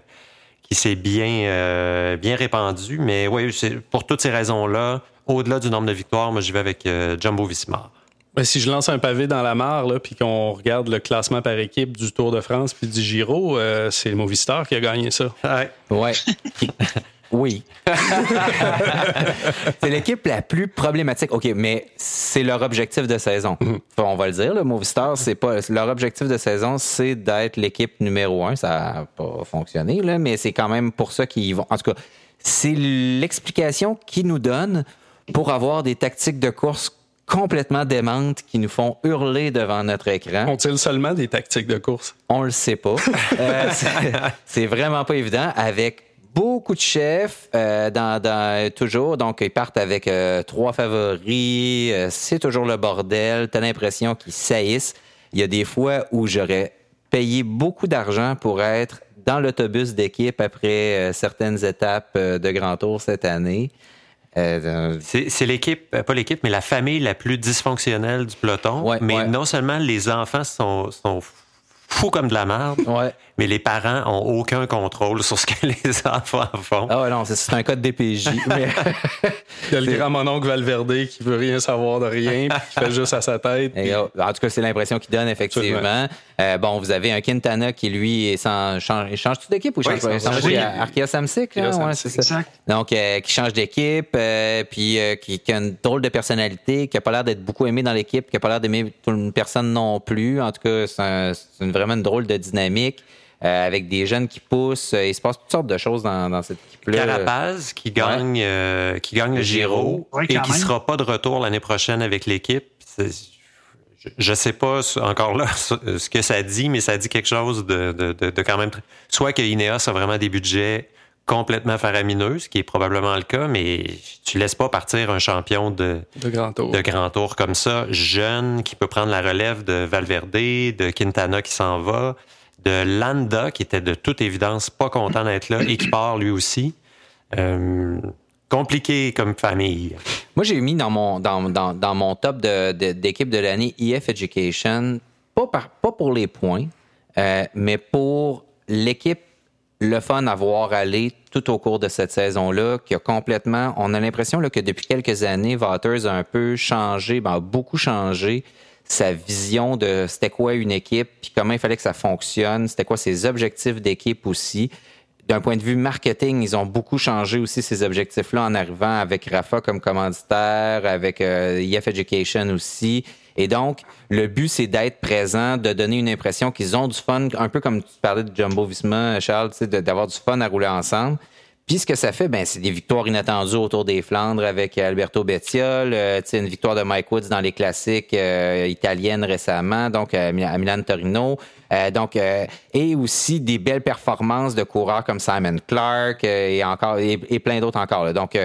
qui s'est bien bien répandu. Mais oui, pour toutes ces raisons-là, au-delà du nombre de victoires, moi j'y vais avec Jumbo Visma. Ben, si je lance un pavé dans la mare, là, puis qu'on regarde le classement par équipe du Tour de France puis du Giro, euh, c'est le Movistar qui a gagné ça. Ouais. ouais. oui. c'est l'équipe la plus problématique. OK, mais c'est leur objectif de saison. Mhm. On va le dire, le Movistar, c'est pas leur objectif de saison, c'est d'être l'équipe numéro un. Ça n'a pas fonctionné, là, mais c'est quand même pour ça qu'ils vont. En tout cas, c'est l'explication qu'ils nous donnent pour avoir des tactiques de course complètement démentes qui nous font hurler devant notre écran. Ont-ils seulement des tactiques de course? On le sait pas. euh, c'est vraiment pas évident. Avec beaucoup de chefs euh, dans, dans, toujours, donc ils partent avec euh, trois favoris. Euh, c'est toujours le bordel. T'as l'impression qu'ils saillissent. Il y a des fois où j'aurais payer beaucoup d'argent pour être dans l'autobus d'équipe après certaines étapes de Grand Tour cette année. Euh, c'est l'équipe, pas l'équipe, mais la famille la plus dysfonctionnelle du peloton. mais non seulement les enfants sont, sont fou comme de la merde. Mais les parents ont aucun contrôle sur ce que les enfants font. Ah ouais, non, c'est un code DPJ. mais... Il y a le grand mononcle Valverde qui veut rien savoir de rien, puis qui fait juste à sa tête. Oh, en tout cas, c'est l'impression qu'il donne, effectivement. Euh, bon, vous avez un Quintana qui, lui, change, change toute d'équipe ou change, ouais, change Arkea Samsic? Ouais, c'est ça. Donc, euh, qui change d'équipe, euh, puis qui, qui, a une drôle de personnalité, qui a pas l'air d'être beaucoup aimé dans l'équipe, qui a pas l'air d'aimer une personne non plus. En tout cas, c'est une, vraiment une drôle de dynamique. Euh, avec des jeunes qui poussent. Il se passe toutes sortes de choses dans, cette équipe-là. Carapaz qui gagne, euh, qui gagne le Giro et qui ne sera pas de retour l'année prochaine avec l'équipe. Je ne sais pas encore là ce que ça dit, mais ça dit quelque chose de, de, quand même. Soit que Ineos a vraiment des budgets complètement faramineux, ce qui est probablement le cas, mais tu laisses pas partir un champion de, de, grand, tour. de grand tour comme ça, jeune, qui peut prendre la relève de Valverde, de Quintana qui s'en va de Landa, qui était de toute évidence pas content d'être là et qui part lui aussi. Euh, compliqué comme famille. Moi, j'ai mis dans mon, dans, dans, dans mon top d'équipe de, l'année EF Education, pas, par, pas pour les points, euh, mais pour l'équipe, le fun à voir aller tout au cours de cette saison-là, qui a complètement. On a l'impression que depuis quelques années, Waters a un peu changé, ben, a beaucoup changé sa vision de c'était quoi une équipe, puis comment il fallait que ça fonctionne, c'était quoi ses objectifs d'équipe aussi. D'un point de vue marketing, ils ont beaucoup changé aussi ces objectifs-là en arrivant avec Rafa comme commanditaire, avec euh, EF Education aussi. Et donc, le but, c'est d'être présent, de donner une impression qu'ils ont du fun, un peu comme tu parlais de Jumbo Visma, Charles, d'avoir du fun à rouler ensemble. Puis ce que ça fait, ben, c'est des victoires inattendues autour des Flandres avec Alberto Bettiol, euh, une victoire de Mike Woods dans les classiques euh, italiennes récemment, donc euh, à Milan Torino. donc et aussi des belles performances de coureurs comme Simon Clark et encore et, plein d'autres encore. Donc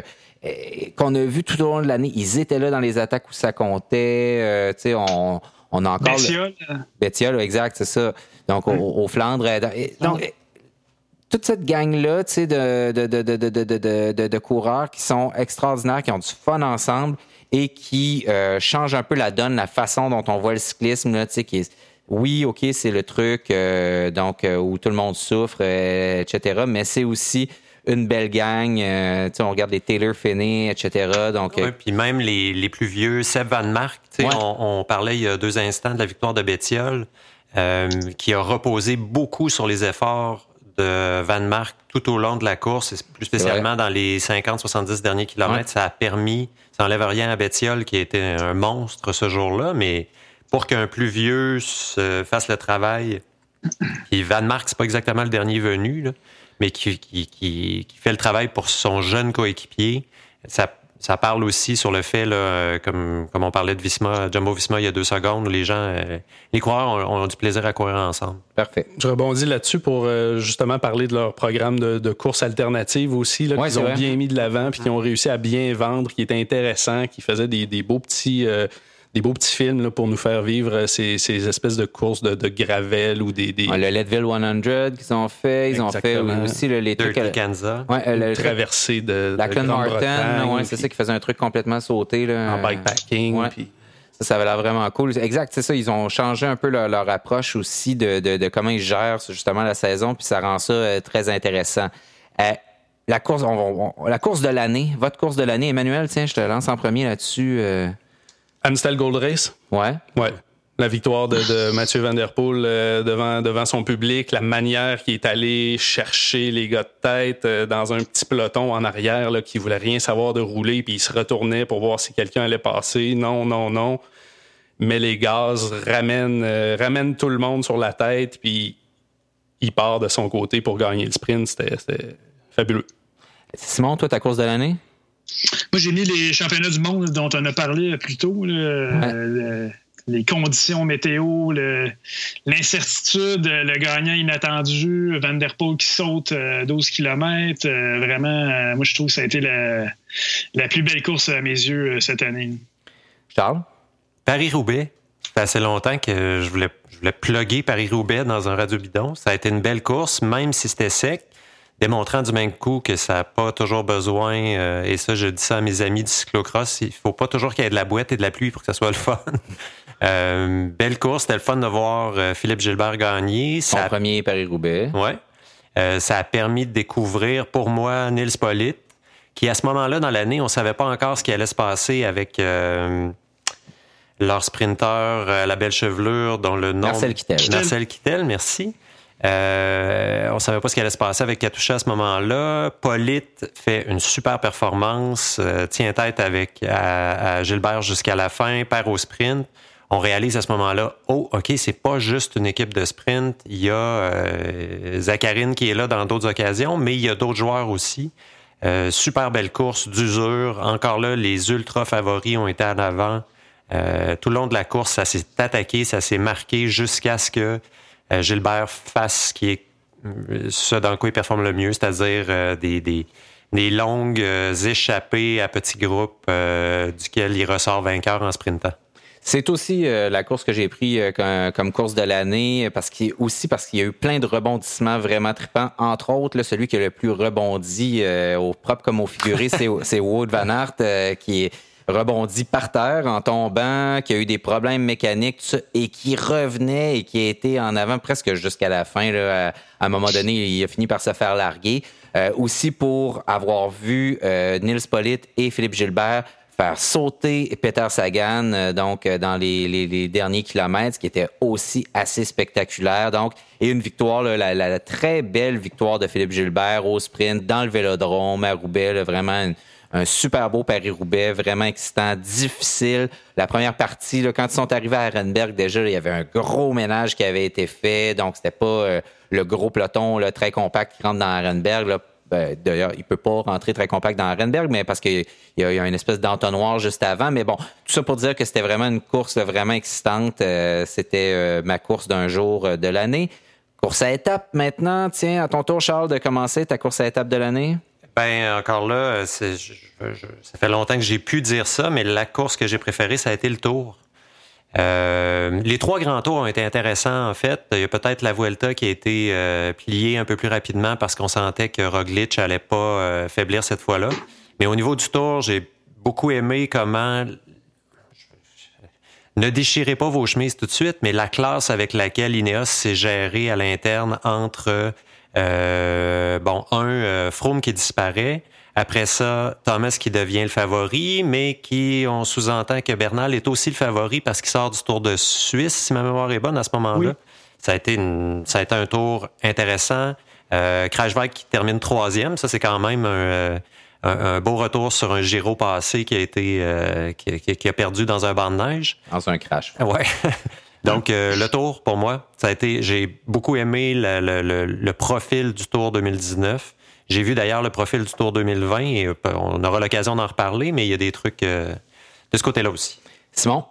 qu'on a vu tout au long de l'année, ils étaient là dans les attaques où ça comptait. tu sais, on, on a encore Bettiol. Bettiol, exact, c'est ça. Donc aux Flandres. Donc, toute cette gang-là de, de, de, coureurs qui sont extraordinaires, qui ont du fun ensemble et qui euh, changent un peu la donne, la façon dont on voit le cyclisme. Là, qui est, oui, OK, c'est le truc euh, donc euh, où tout le monde souffre, etc. Mais c'est aussi une belle gang. on regarde les Taylor Finney, etc. Donc, puis même les, les, plus vieux, Seb Van Mark, on, on, parlait il y a deux instants de la victoire de Bettiol, qui a reposé beaucoup sur les efforts de Van Mark tout au long de la course, et plus spécialement dans les 50-70 derniers kilomètres. Ça a permis, ça n'enlève rien à Bettiol qui était un monstre ce jour-là, mais pour qu'un plus vieux se fasse le travail, et Van Mark, c'est pas exactement le dernier venu, mais qui, qui, qui, fait le travail pour son jeune coéquipier, ça ça parle aussi sur le fait, là, comme, comme on parlait de Visma, Jumbo Visma il y a deux secondes, où les gens, euh, les coureurs ont, du plaisir à courir ensemble. Parfait. Je rebondis là-dessus pour euh, justement parler de leur programme de, de course alternative aussi, là, qu'ils ont bien mis de l'avant, puis qui ont réussi à bien vendre, qui était intéressant, qui faisait des, des beaux petits. Euh, des beaux petits films là, pour nous faire vivre ces, ces espèces de courses de, de gravel ou des. des... le Leadville 100 qu'ils ont fait. Ils ont fait aussi le, les trucs. Kansas. Ouais, le, traversée de. La Martin, ouais, c'est ça qui faisait un truc complètement sauté. Là. En bikepacking. Puis... Ça, ça avait l'air vraiment cool. Exact, c'est ça. Ils ont changé un peu leur, approche aussi de, de, de, comment ils gèrent justement la saison, puis ça rend ça euh, très intéressant. Euh, la course, on, la course de l'année, votre course de l'année, Emmanuel, tiens, je te lance en premier là-dessus. Euh... Amstel Gold Race. Ouais. Ouais. La victoire de, Mathieu Van Der Poel euh, devant, devant son public, la manière qu'il est allé chercher les gars de tête euh, dans un petit peloton en arrière là, qui voulait rien savoir de rouler, puis il se retournait pour voir si quelqu'un allait passer. Non, non, non. Mais les gaz ramènent, euh, ramènent tout le monde sur la tête, puis il part de son côté pour gagner le sprint. C'était fabuleux. Simon, toi, ta course de l'année? Moi, j'ai mis les championnats du monde dont on a parlé plus tôt. les conditions météo, l'incertitude, le, gagnant inattendu, Van Der Poel qui saute 12 euh, km. Euh, vraiment, euh, moi, je trouve que ça a été la, la plus belle course à mes yeux cette année. Charles? Paris-Roubaix. fait assez longtemps que je voulais, je voulais plugger Paris-Roubaix dans un radio bidon. Ça a été une belle course, même si c'était sec, démontrant du même coup que ça n'a pas toujours besoin, euh, et ça, je dis ça à mes amis du cyclocross, il faut pas toujours qu'il y ait de la boîte et de la pluie pour que ça soit le fun. Euh, belle course, c'était le fun de voir euh, Philippe Gilbert gagner. Son Ça, premier Paris-Roubaix. Euh, ça a permis de découvrir pour moi Nils Pollitt, qui à ce moment-là dans l'année, on savait pas encore ce qui allait se passer avec leur sprinter à la belle chevelure, dont le nom. Marcel Kittel. Marcel Kittel, merci. Euh, on savait pas ce qui allait se passer avec Katusha à ce moment-là. Polite fait une super performance, euh, tient tête avec Gilbert jusqu'à la fin, perd au sprint. On réalise à ce moment-là, oh, ok, c'est pas juste une équipe de sprint. Il y a euh, Zacharine qui est là dans d'autres occasions, mais il y a d'autres joueurs aussi. Euh, super belle course d'usure. Encore là, les ultra favoris ont été en avant. Tout le long de la course, ça s'est attaqué, ça s'est marqué jusqu'à ce que Gilbert fasse ce qui est euh, ce dans quoi il performe le mieux, c'est-à-dire euh, des, des, des longues euh, échappées à petits groupes euh, duquel il ressort vainqueur en sprintant. C'est aussi euh, la course que j'ai pris euh, comme, comme course de l'année, parce qu'il aussi parce qu'il y a eu plein de rebondissements vraiment trippants. Entre autres, là, celui qui a le plus rebondi euh, au propre comme au figuré, c'est c'est Wood Van Aert euh, qui est rebondi par terre en tombant, qui a eu des problèmes mécaniques, et qui revenait et qui a été en avant presque jusqu'à la fin. Là, à, un moment donné, il a fini par se faire larguer. Euh, aussi pour avoir vu euh, Nils Pollitt et Philippe Gilbert faire sauter Peter Sagan euh, donc euh, dans les, derniers kilomètres, ce qui était aussi assez spectaculaire. Donc, et une victoire, là, la, la très belle victoire de Philippe Gilbert au sprint dans le Vélodrome à Roubaix, là, vraiment une- un super beau Paris-Roubaix, vraiment excitant, difficile. La première partie, quand ils sont arrivés à Arenberg, déjà, il y avait un gros ménage qui avait été fait. Donc, c'était pas euh, le gros peloton très compact qui rentre dans Arenberg. Ben, D'ailleurs, il peut pas rentrer très compact dans Arenberg, mais parce qu'il y, a- une espèce d'entonnoir juste avant. Mais bon, tout ça pour dire que c'était vraiment une course vraiment excitante. Euh, c'était euh, ma course d'un jour de l'année. Course à étapes maintenant. Tiens, à ton tour, Charles, de commencer ta course à étapes de l'année. Ben encore là, c'est- je- je- ça fait longtemps que j'ai pu dire ça, mais la course que j'ai préférée, ça a été le Tour. Euh, les trois grands tours ont été intéressants en fait. Il y a peut-être la Vuelta qui a été euh, pliée un peu plus rapidement parce qu'on sentait que Roglic allait pas euh, faiblir cette fois-là. Mais au niveau du Tour, j'ai beaucoup aimé comment ne déchirez pas vos chemises tout de suite, mais la classe avec laquelle Ineos s'est géré à l'interne entre, euh, bon, un, euh, Froome qui disparaît, après ça, Thomas qui devient le favori, mais qui, on sous-entend que Bernal est aussi le favori parce qu'il sort du Tour de Suisse, si ma mémoire est bonne à ce moment-là. Oui. Ça, a été une- ça a été un tour intéressant. Euh, Krajvak qui termine troisième, ça c'est quand même un, euh, un, un beau retour sur un Giro passé qui a été euh, qui, qui- qui a perdu dans un banc de neige. Dans un crash. Ouais. Donc euh, le tour pour moi, ça a été. J'ai beaucoup aimé le, le- le- le profil du Tour 2019. J'ai vu d'ailleurs le profil du Tour 2020 et euh, on aura l'occasion d'en reparler, mais il y a des trucs euh, de ce côté-là aussi. Simon?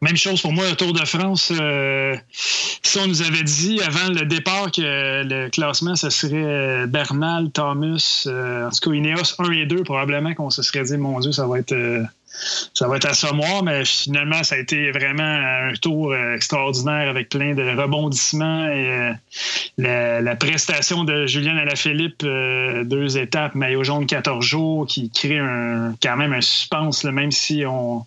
Même chose pour moi, le Tour de France. euh, si on nous avait dit avant le départ que le classement, ce serait Bernal, Thomas, euh, en tout cas Ineos 1 et 2, probablement qu'on se serait dit, mon Dieu, ça va être, euh, ça va être assommoir, mais finalement, ça a été vraiment un tour euh, extraordinaire avec plein de rebondissements et euh, la, prestation de Julien Alaphilippe, euh, deux étapes, maillot jaune 14 jours, qui crée un, quand même un suspense, même si on,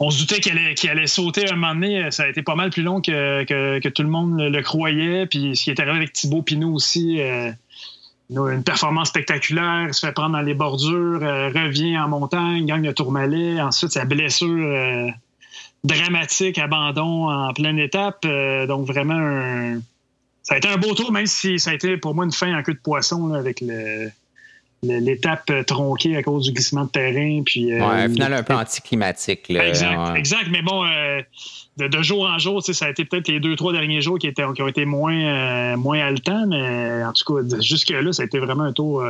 on se doutait qu'il allait, qu'il allait sauter un moment donné. Ça a été pas mal plus long que, que, tout le monde le, le croyait. Puis ce qui est arrivé avec Thibaut Pinot aussi, euh, une performance spectaculaire, se fait prendre dans les bordures, euh, revient en montagne, gagne le Tourmalet. Ensuite, sa blessure euh, dramatique, abandon en pleine étape. Euh, donc vraiment, un- ça a été un beau tour, même si ça a été pour moi une fin en queue de poisson là, avec le- l'étape euh, tronquée à cause du glissement de terrain. Puis, euh, Ouais, un final un peu anticlimatique. Là, Exact, Ouais. exact. Mais bon, euh, de, de jour en jour, ça a été peut-être les deux, trois derniers jours qui, étaient, qui ont été moins, euh, moins haletants, mais en tout cas, jusque-là, ça a été vraiment un tour,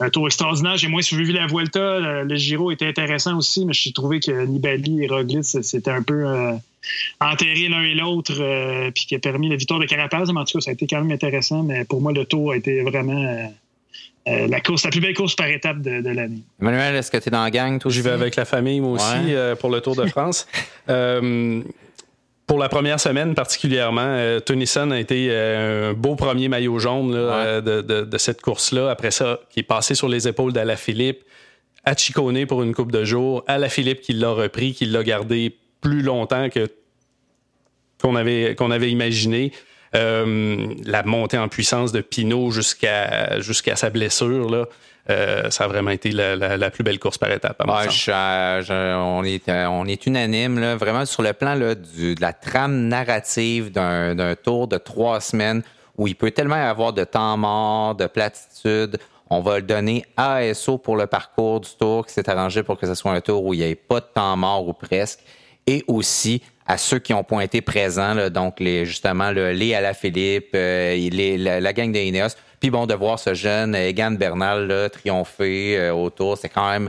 un tour extraordinaire. J'ai moins suivi la Vuelta. Le, le Giro était intéressant aussi, mais j'ai trouvé que Nibali et Roglic, c'était un peu enterré l'un et l'autre, puis qui a permis la victoire de Carapaz. Mais en tout cas, ça a été quand même intéressant. Mais pour moi, le tour a été vraiment euh, la course, la plus belle course par étape de, de l'année. Emmanuel, est-ce que tu es dans la gang, J'y vais avec la famille, moi aussi, Ouais. euh, pour le Tour de France. Euh, pour la première semaine particulièrement, euh, Tennyson a été euh, un beau premier maillot jaune euh, de, cette course-là. Après ça, qui est passé sur les épaules d'Alaphilippe, à Chicone pour une coupe de jours, Alaphilippe qui l'a repris, qui l'a gardé plus longtemps que qu'on avait, qu'on avait imaginé. La montée en puissance de Pinot jusqu'à jusqu'à sa blessure, là, euh, ça a vraiment été la, plus belle course par étape. on, est, euh, on est unanime, là, vraiment sur le plan là, de la trame narrative d'un tour de trois semaines où il peut tellement y avoir de temps mort, de platitude. On va le donner à ASO pour le parcours du tour qui s'est arrangé pour que ce soit un tour où il n'y ait pas de temps mort ou presque. Et aussi à ceux qui ont pointé présent, donc les, justement les Alaphilippe, euh, les, la, la, gang de Ineos. Puis bon, de voir ce jeune Egan Bernal là, triompher euh, autour, c'est quand même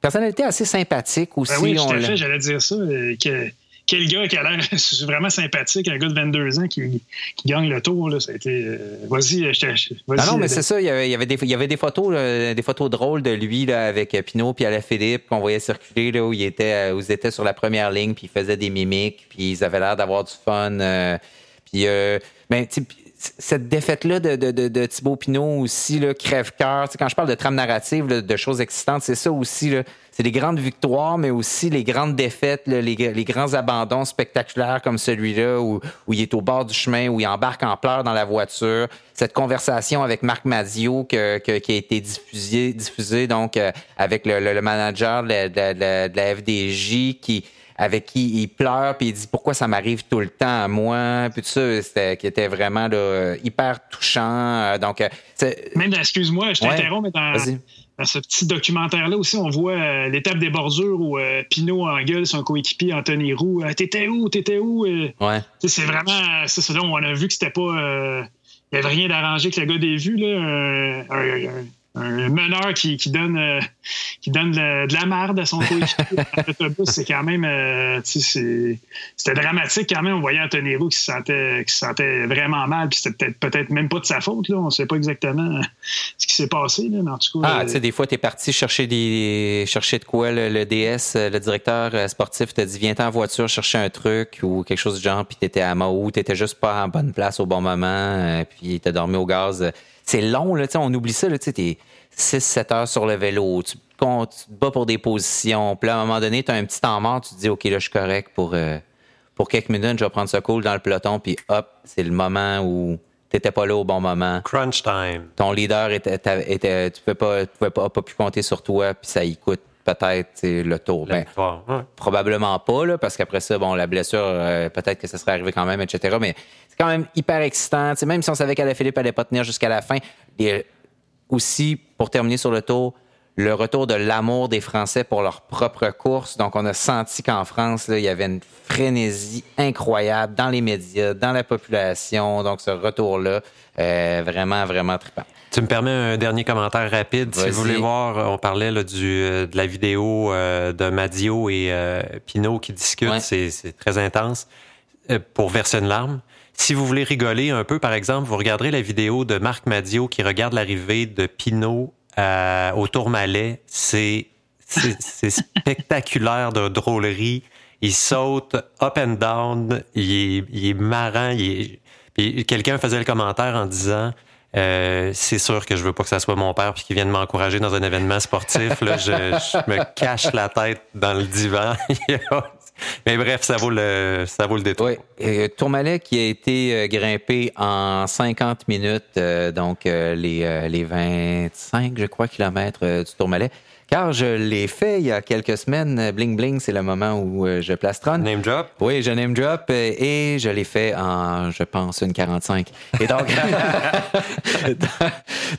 personnalité assez sympathique aussi. Ben oui, tout à fait, j'allais dire ça. Euh, que, quel gars qui a l'air vraiment sympathique, un gars de 22 ans qui, qui gagne le tour. Là, ça a été. Euh, vas-y, je vas ah non, mais c'est ça. Il y, avait, il y, avait des, il y avait des photos, des photos drôles de lui là, avec Pinot puis Philippe qu'on voyait circuler là, où, il était, où ils étaient sur la première ligne, puis ils faisaient des mimiques, puis ils avaient l'air d'avoir du fun. puis, ben, cette défaite-là de, de, de, Thibaut Pinot aussi, crève-cœur. Quand je parle de trame narrative, de choses existantes, c'est ça aussi. C'est les grandes victoires, mais aussi les grandes défaites, les, les, grands abandons spectaculaires comme celui-là, où, où, il est au bord du chemin, où il embarque en pleurs dans la voiture. Cette conversation avec Marc Mazio que, qui a été diffusée, diffusée donc, euh, avec le, le, manager de la, de la FDJ qui avec qui il pleure puis il dit pourquoi ça m'arrive tout le temps à moi? Puis tout ça c'était qui était vraiment là, hyper touchant. Donc euh, même excuse-moi je t'interromps mais dans, ce petit documentaire là aussi on voit euh, l'étape des bordures où euh, Pinot engueule son coéquipier Anthony Roux. T'étais où t'étais où? Ouais. c'est vraiment c'est là où on a vu que c'était pas il n'y avait rien d'arrangé que le gars des vues là. Un meneur qui, qui donne, euh, qui donne de, la merde à son coéquipier c'est quand même euh, c'était dramatique quand même. On voyait Anthony Roux qui se sentait, qui se sentait vraiment mal, puis c'était peut-être peut-être même pas de sa faute. Là. On ne sait pas exactement ce qui s'est passé, là, mais en tout cas. Ah, tu sais, des fois, tu es parti chercher des chercher de quoi le, DS, le directeur sportif t'a dit viens en voiture chercher un truc ou quelque chose du genre, puis tu étais à Mahou, tu n'étais juste pas en bonne place au bon moment, euh, puis tu dormi au gaz c'est long, là, on oublie ça, tu es 6-7 heures sur le vélo, tu, tu, te bats pour des positions, puis à un moment donné, tu as un petit temps mort, tu te dis, OK, là, je suis correct pour, euh, pour quelques minutes, je vais prendre ce cool dans le peloton, puis hop, c'est le moment où tu n'étais pas là au bon moment. Crunch time. Ton leader était, était tu ne pouvais pas, pas, pas pu compter sur toi, puis ça y coûte peut-être le tour. Ben, Probablement pas, là, parce qu'après ça, bon, la blessure, euh, peut-être que ça serait arrivé quand même, etc. Mais c'est quand même hyper excitant. même si on savait qu'Alaphilippe n'allait pas tenir jusqu'à la fin, et aussi, pour terminer sur le tour, le retour de l'amour des Français pour leur propre course. Donc, on a senti qu'en France, il y avait une frénésie incroyable dans les médias, dans la population. Donc, ce retour-là, euh, vraiment, vraiment trippant. Tu me permets un dernier commentaire rapide. Si vous voulez voir, on parlait là, du, euh, de la vidéo euh, de Madio et euh, Pinot qui discutent. C'est, très intense pour verser une larme. Si vous voulez rigoler un peu, par exemple, vous regarderez la vidéo de Marc Madio qui regarde l'arrivée de Pinot au Tourmalet. C'est, c'est, spectaculaire de drôlerie. Il saute up and down. Il est, il est marrant. Il est... quelqu'un faisait le commentaire en disant euh, c'est sûr que je veux pas que ça soit mon père puis qu'il vienne m'encourager dans un événement sportif. Là, je, me cache la tête dans le divan. Mais bref, ça vaut le, ça vaut le détour. Oui. Tourmalet qui a été euh, grimpé en 50 minutes, euh, donc les, les 25, je crois, kilomètres du Tourmalet. Car je l'ai fait il y a quelques semaines. Bling Bling, c'est le moment où euh, je plastronne. Name drop? Oui, je name drop euh, et je l'ai fait en, je pense, une 45. Et donc,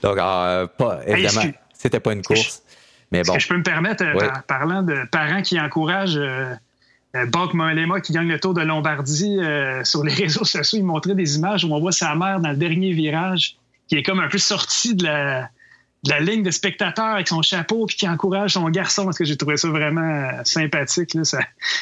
donc euh, pas, évidemment, c'était pas une course. Mais bon. Est-ce que je peux me permettre, parlant de parents qui encouragent euh, Molema qui gagne le Tour de Lombardie sur les réseaux sociaux, il montrait des images où on voit sa mère dans le dernier virage qui est comme un peu sortie de la la ligne de spectateurs avec son chapeau puis qui encourage son garçon parce que j'ai trouvé ça vraiment euh, sympathique là.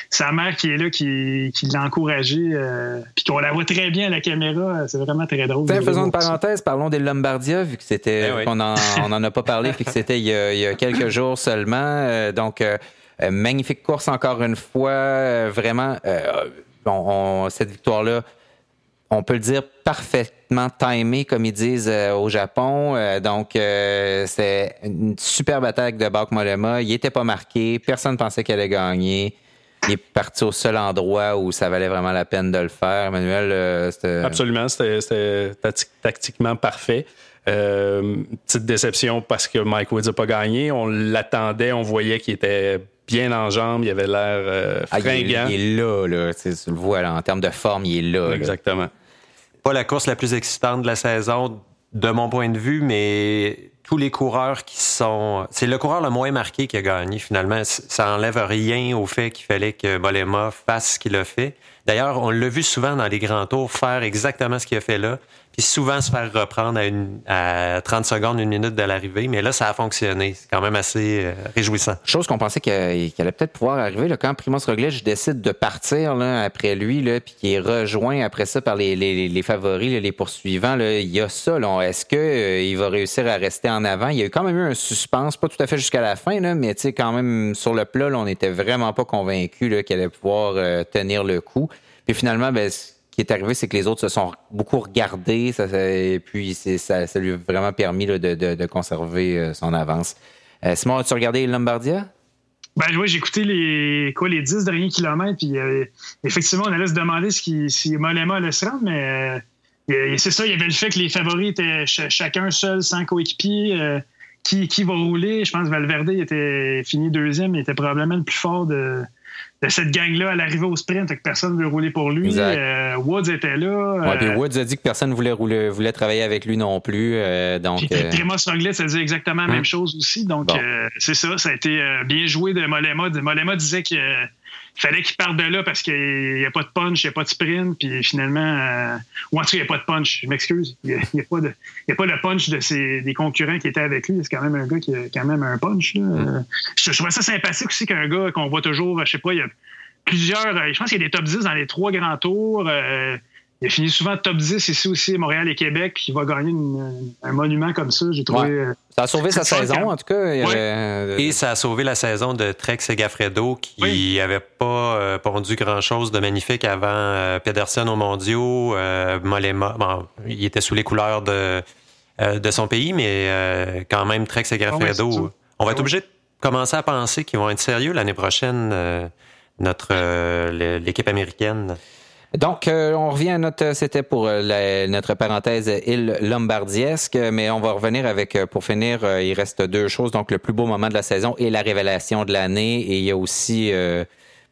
Sa, mère qui est là qui, qui l'a encouragé euh, puis qu'on la voit très bien à la caméra c'est vraiment très drôle. Faisons une parenthèse parlons des Lombardia vu que c'était eh qu'on en, on en a pas parlé puis que c'était il, il, y a quelques jours seulement. Euh, donc magnifique course encore une fois vraiment cette victoire-là, on peut le dire parfaitement timée, comme ils disent au Japon. donc, c'est une superbe attaque de Bak Molema. Il n'était pas marqué. Personne ne pensait qu'elle allait gagner il est parti au seul endroit où ça valait vraiment la peine de le faire. Emmanuel, euh, c'était. Absolument, c'était tactiquement parfait. Euh, petite déception parce que Mike Woods n'a pas gagné. On l'attendait, on voyait qu'il était bien en jambes, il avait l'air euh, ah, fringant. il, est, là, là. Tu le vois, en termes de forme, il est là. Exactement. Pas la course la plus excitante de la saison, de mon point de vue, mais tous les coureurs qui sont. C'est le coureur le moins marqué qui a gagné, finalement. Ça enlève rien au fait qu'il fallait que Bolema fasse ce qu'il a fait. D'ailleurs, on l'a vu souvent dans les grands tours faire exactement ce qu'il a fait là puis souvent se faire reprendre à, une, à 30 secondes, une minute de l'arrivée. Mais là, ça a fonctionné. C'est quand même assez euh, réjouissant. Chose qu'on pensait qu'il allait peut-être pouvoir arriver. Là, quand Primoz Roglic décide de partir après lui, puis qu'il est rejoint après ça par les, favoris, les poursuivants, il y a ça. Est-ce qu'il euh, va réussir à rester en avant? Il y a eu quand même eu un suspense, pas tout à fait jusqu'à la fin, mais quand même sur le plat, on n'était vraiment pas convaincus qu'il allait pouvoir euh, tenir le coup. Puis finalement, ben, qui est arrivé, c'est que les autres se sont beaucoup regardés, et puis ça, lui a vraiment permis de, conserver euh, son avance. Euh, Simon, as-tu regardé Lombardia? Ben oui, j'ai écouté les quoi les 10 derniers kilomètres, puis euh, effectivement, on allait se demander ce qui, si Molema allait se rendre, mais c'est ça, il y avait le fait que les favoris étaient chacun seul, sans coéquipier. qui, qui va rouler? Je pense que Valverde était fini deuxième, il était probablement le plus fort de, de cette gang-là à l'arrivée au sprint, que personne ne veut rouler pour lui. Euh, Woods était là. Ouais, puis euh, Woods a dit que personne ne voulait, rouler, voulait travailler avec lui non plus. Euh, donc, puis Primoz Roglic a dit exactement la même chose aussi. Donc, c'est ça. Ça a été bien joué de Molema. Molema disait que fallait qu'il parte de là parce qu'il n'y a pas de punch, il n'y a pas de sprint, puis finalement, euh, ou en tout cas, il n'y a pas de punch, je m'excuse. Il n'y a, pas de, a pas le punch de ses, des concurrents qui étaient avec lui. C'est quand même un gars qui a quand même un punch. Là. Mm. Je, je trouvais ça sympathique aussi qu'un gars qu'on voit toujours, je sais pas, il y a plusieurs, euh, je pense qu'il y a des top 10 dans les trois grands tours. Euh, il a fini souvent top 10 ici aussi, Montréal et Québec, puis il va gagner un monument comme ça. J'ai trouvé. Euh, ça a sauvé sa saison, en tout cas. Euh, et ça a sauvé la saison de Trek Segafredo, qui n'avait pas euh, pondu grand-chose de magnifique avant Pedersen aux mondiaux. Molema, bon, il était sous les couleurs de, de son pays, mais quand même, Trek Segafredo. on va être obligé de commencer à penser qu'ils vont être sérieux l'année prochaine, notre l'équipe américaine. Donc, euh, on revient à notre, c'était pour euh, notre parenthèse île lombardiesque, mais on va revenir avec, euh, pour finir, il reste deux choses. Donc, le plus beau moment de la saison et la révélation de l'année. Et il y a aussi,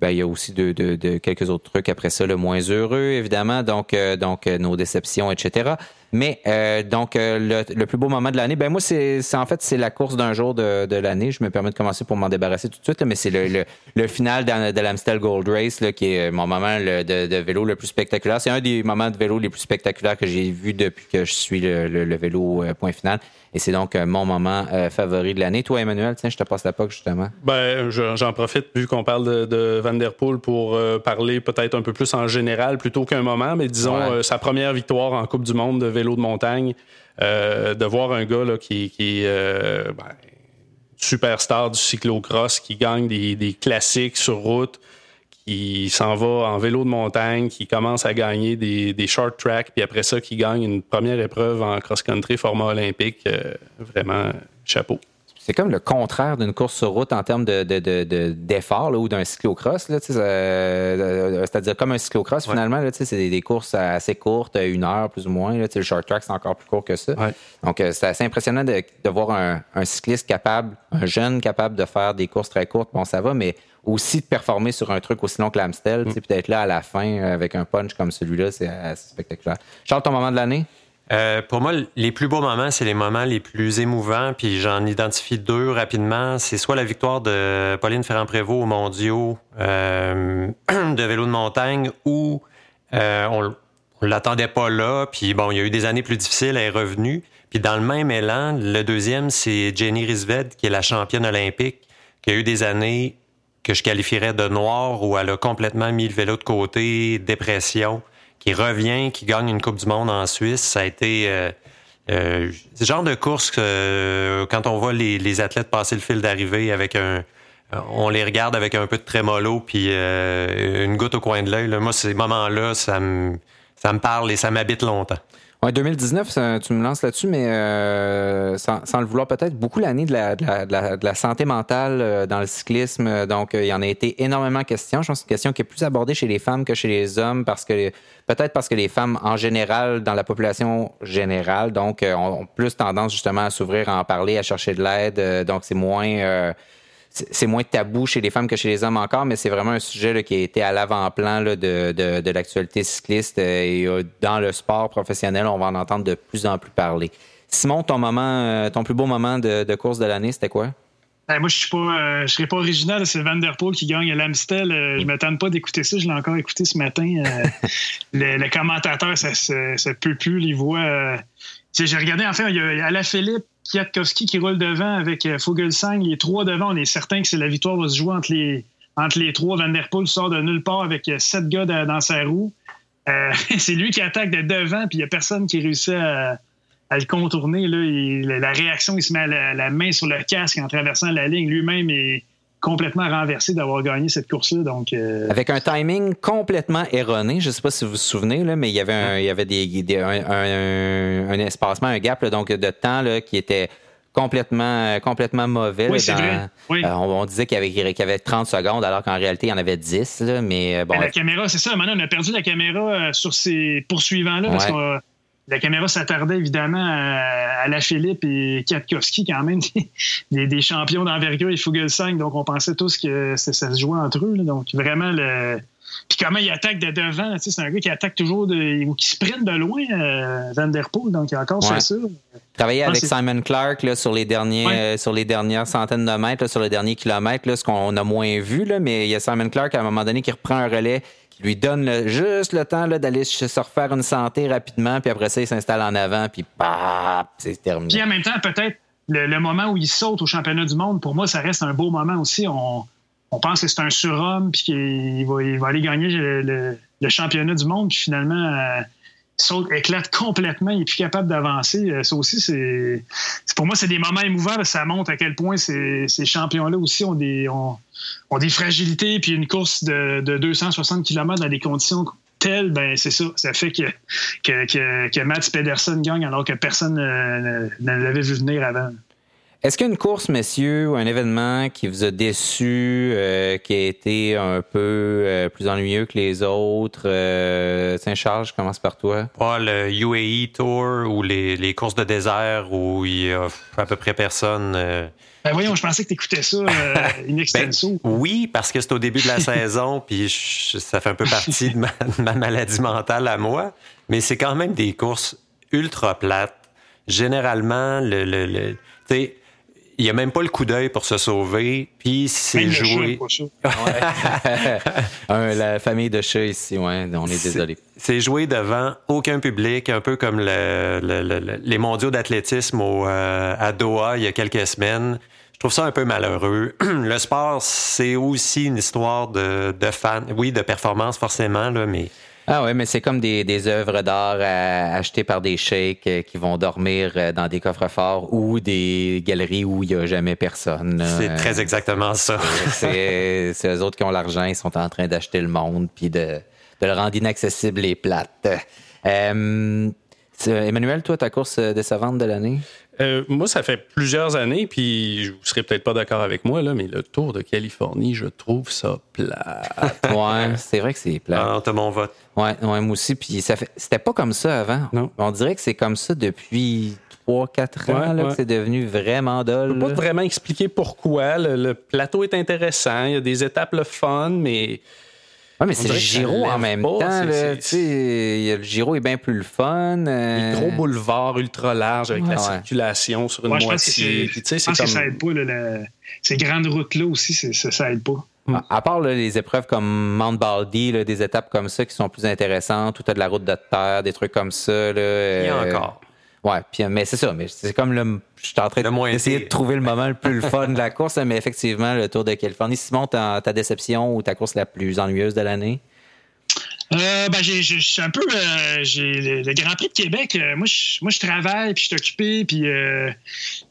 ben, il y a aussi de, quelques autres trucs après ça, le moins heureux, évidemment. Donc, donc nos déceptions, etc. Mais euh, donc, euh, le, plus beau moment de l'année, ben moi, c'est en fait, c'est la course d'un jour de, de l'année. Je me permets de commencer pour m'en débarrasser tout de suite, mais c'est le, le, le, final de, de l'Amstel Gold Race, là, qui est mon moment de, de, vélo le plus spectaculaire. C'est un des moments de vélo les plus spectaculaires que j'ai vu depuis que je suis le, vélo euh, point final. Et c'est donc mon moment euh, favori de l'année. Toi, Emmanuel, tiens, je te passe la POC, justement. Ben, j'en profite vu qu'on parle de, de, Van Der Poel pour euh, parler peut-être un peu plus en général plutôt qu'un moment, mais disons sa première victoire en Coupe du Monde de vélo de montagne. de voir un gars qui, qui ben, superstar du cyclocross, qui gagne des, classiques sur route, qui s'en va en vélo de montagne, qui commence à gagner des, des short tracks, puis après ça, qui gagne une première épreuve en cross-country format olympique. Euh, vraiment, chapeau. C'est comme le contraire d'une course sur route en termes d'effort de, ou d'un cyclocross. Euh, c'est-à-dire comme un cyclocross, finalement, c'est des, courses assez courtes, une heure plus ou moins. Là, le short track, c'est encore plus court que ça. Donc, euh, c'est assez impressionnant de, voir un, un, cycliste capable, un jeune capable de faire des courses très courtes. Bon, ça va, mais aussi de performer sur un truc aussi long que l'Amstel, mm. peut-être là à la fin avec un punch comme celui-là, c'est assez spectaculaire. Charles, ton moment de l'année? Euh, pour moi, les plus beaux moments, c'est les moments les plus émouvants, puis j'en identifie deux rapidement. C'est soit la victoire de Pauline Ferrand-Prévot aux mondiaux euh, de vélo de montagne, où on, on l'attendait pas là, puis bon, il y a eu des années plus difficiles, elle est revenue. Puis dans le même élan, le deuxième, c'est Jenny Risved, qui est la championne olympique, qui a eu des années que je qualifierais de noir où elle a complètement mis le vélo de côté, dépression, qui revient, qui gagne une Coupe du Monde en Suisse. Ça a été euh, euh, ce genre de course que quand on voit les, athlètes passer le fil d'arrivée avec un, on les regarde avec un peu de trémolo puis une goutte au coin de l'œil. Moi, ces moments-là, ça me, ça me parle et ça m'habite longtemps. Ouais, 2019, tu me lances là-dessus, mais euh, sans, le vouloir peut-être, beaucoup l'année de la, de, la, santé mentale euh, dans le cyclisme. Donc, euh, il y en a été énormément question. Je pense que c'est une question qui est plus abordée chez les femmes que chez les hommes, parce que peut-être parce que les femmes, en général, dans la population générale, donc, ont plus tendance justement à s'ouvrir, à en parler, à chercher de l'aide. donc, c'est moins c'est moins tabou chez les femmes que chez les hommes encore, mais c'est vraiment un sujet qui a été à l'avant-plan de, de, l'actualité cycliste euh, et euh, dans le sport professionnel, on va en entendre de plus en plus parler. Simon, ton moment, euh, ton plus beau moment de, course de l'année, c'était quoi? Ben, moi, je suis pas, je serais pas original. C'est Van Der Poel qui gagne à l'Amstel. je m'attends pas d'écouter ça. Je l'ai encore écouté ce matin. le, commentateur, ça, ça, peut plus. Les voix. j'ai regardé, enfin, il y a Alain Philippe Kwiatkowski qui roule devant avec euh, Fogelsang. Les trois devant, on est certain que la victoire va se jouer entre les, entre les trois. Van Der Poel sort de nulle part avec euh, sept gars dans sa roue. Euh, c'est lui qui attaque de devant, puis il n'y a personne qui réussit à, le contourner. La réaction, il se met la, main sur le casque en traversant la ligne. Lui-même est complètement renversé d'avoir gagné cette course-là. Donc, euh, Avec un timing complètement erroné. Je ne sais pas si vous vous souvenez, là, mais il y avait, un, il y avait des, un, espacement, un gap donc, de temps là, qui était complètement, complètement mauvais. Oui, c'est vrai. Euh, on, disait qu'il y, avait, avait 30 secondes, alors qu'en réalité, il y en avait 10. Là, mais, euh, bon, la caméra, c'est ça. Maintenant, on a perdu la caméra sur ces poursuivants-là parce qu'on la caméra s'attardait évidemment à, la Philippe et Katkowski, quand même, des, champions d'envergure et Fugelsang. Donc, on pensait tous que ça, se jouait entre eux. Donc, vraiment, le. Puis comment il attaque de devant, c'est un gars qui attaque toujours de, ou qui sprint de loin, euh, Van Der Poel, donc il a encore fait ça. Travailler avec Simon Clark là, sur, les derniers, euh, sur les dernières centaines de mètres, sur les derniers kilomètres, là, ce qu'on a moins vu, là, mais il y a Simon Clark à un moment donné qui reprend un relais lui donne juste le temps d'aller se refaire une santé rapidement, puis après ça, il s'installe en avant, puis c'est terminé. Puis en même temps, peut-être le, moment où il saute au championnat du monde, pour moi, ça reste un beau moment aussi. On, pense que c'est un surhomme, puis qu'il va, aller gagner le, championnat du monde, puis finalement, euh, saute, éclate complètement, il est plus capable d'avancer. Euh, ça aussi, c'est. Pour moi, c'est des moments émouvants. Ça montre à quel point ces, champions-là aussi ont des, ont, des fragilités. Puis une course de, 260 km dans des conditions telles, ben c'est ça. Ça fait que, que, que, Mats Pedersen gagne alors que personne ne l'avait vu venir avant. Est-ce qu'il y a une course, messieurs, ou un événement qui vous a déçu, euh, qui a été un peu euh, plus ennuyeux que les autres? Euh, Saint-Charles, je commence par toi. Pas le UAE Tour ou les, courses de désert où il y a à peu près personne. Ben voyons, je pensais que tu écoutais ça in extenso. Ben, oui, parce que c'est au début de la saison, puis ça fait un peu partie de ma, maladie mentale à moi. Mais c'est quand même des courses ultra plates. Généralement, le, le, le il n'y a même pas le coup d'œil pour se sauver, puis c'est joué. la famille de chats ici, ouais, on est, désolé. C'est joué devant aucun public, un peu comme les mondiaux d'athlétisme euh, à Doha il y a quelques semaines. Je trouve ça un peu malheureux. Le sport, c'est aussi une histoire de, de fans, oui, de performance forcément, là, mais ah oui, mais c'est comme des, des œuvres d'art euh, achetées par des sheiks euh, qui vont dormir euh, dans des coffres forts ou des galeries où il n'y a jamais personne. C'est très exactement ça. c'est eux autres qui ont l'argent, ils sont en train d'acheter le monde puis de, de, le rendre inaccessible et plate. Emmanuel, toi, ta course décevante de l'année? Euh, moi, ça fait plusieurs années, puis vous serez peut-être pas d'accord avec moi, là, mais le Tour de Californie, je trouve ça plat. ouais, c'est vrai que c'est plat. Ah, t'as mon vote. Ouais, moi aussi. Puis ça fait, c'était pas comme ça avant. Non. On dirait que c'est comme ça depuis 3-4 ans que c'est devenu vraiment dole. Je peux pas vraiment expliquer pourquoi. Le, plateau est intéressant, il y a des étapes le fun, mais oui, mais c'est le Giro en même temps. le Giro est bien plus le fun. Euh... Les gros boulevards ultra larges avec la circulation sur une moitié. Je pense que, ça aide pas. ces grandes routes-là aussi, ça, ça aide pas. À, part les épreuves comme Mount Baldy, des étapes comme ça qui sont plus intéressantes, ou tu as de la route de terre, des trucs comme ça. Là, Il y a euh, encore. Ouais, puis, mais c'est ça. Mais c'est comme le. Je suis en train d'essayer de trouver le moment le plus fun de la course, mais effectivement, le Tour de Californie. Simon, ta, ta déception ou ta course la plus ennuyeuse de l'année? Euh, ben, j'ai, je suis un peu. Euh, j'ai le, Grand Prix de Québec. Euh, moi, je, moi, je travaille, puis je suis occupé, puis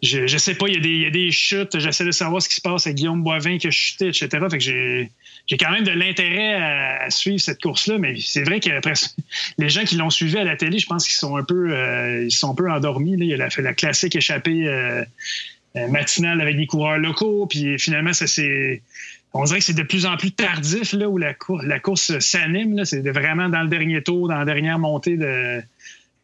je, je sais pas, il y, a des, y a des chutes. J'essaie de savoir ce qui se passe avec Guillaume Boivin qui a chuté, etc. Fait que j'ai, j'ai quand même de l'intérêt à, suivre cette course-là, mais c'est vrai que les gens qui l'ont suivi à la télé, je pense qu'ils sont un peu, ils sont un peu endormis. Là. Il a fait la classique échappée matinale avec des coureurs locaux, puis finalement, ça s'est on dirait que c'est de plus en plus tardif là, où la, la course s'anime. C'est vraiment dans le dernier tour, dans la dernière montée de,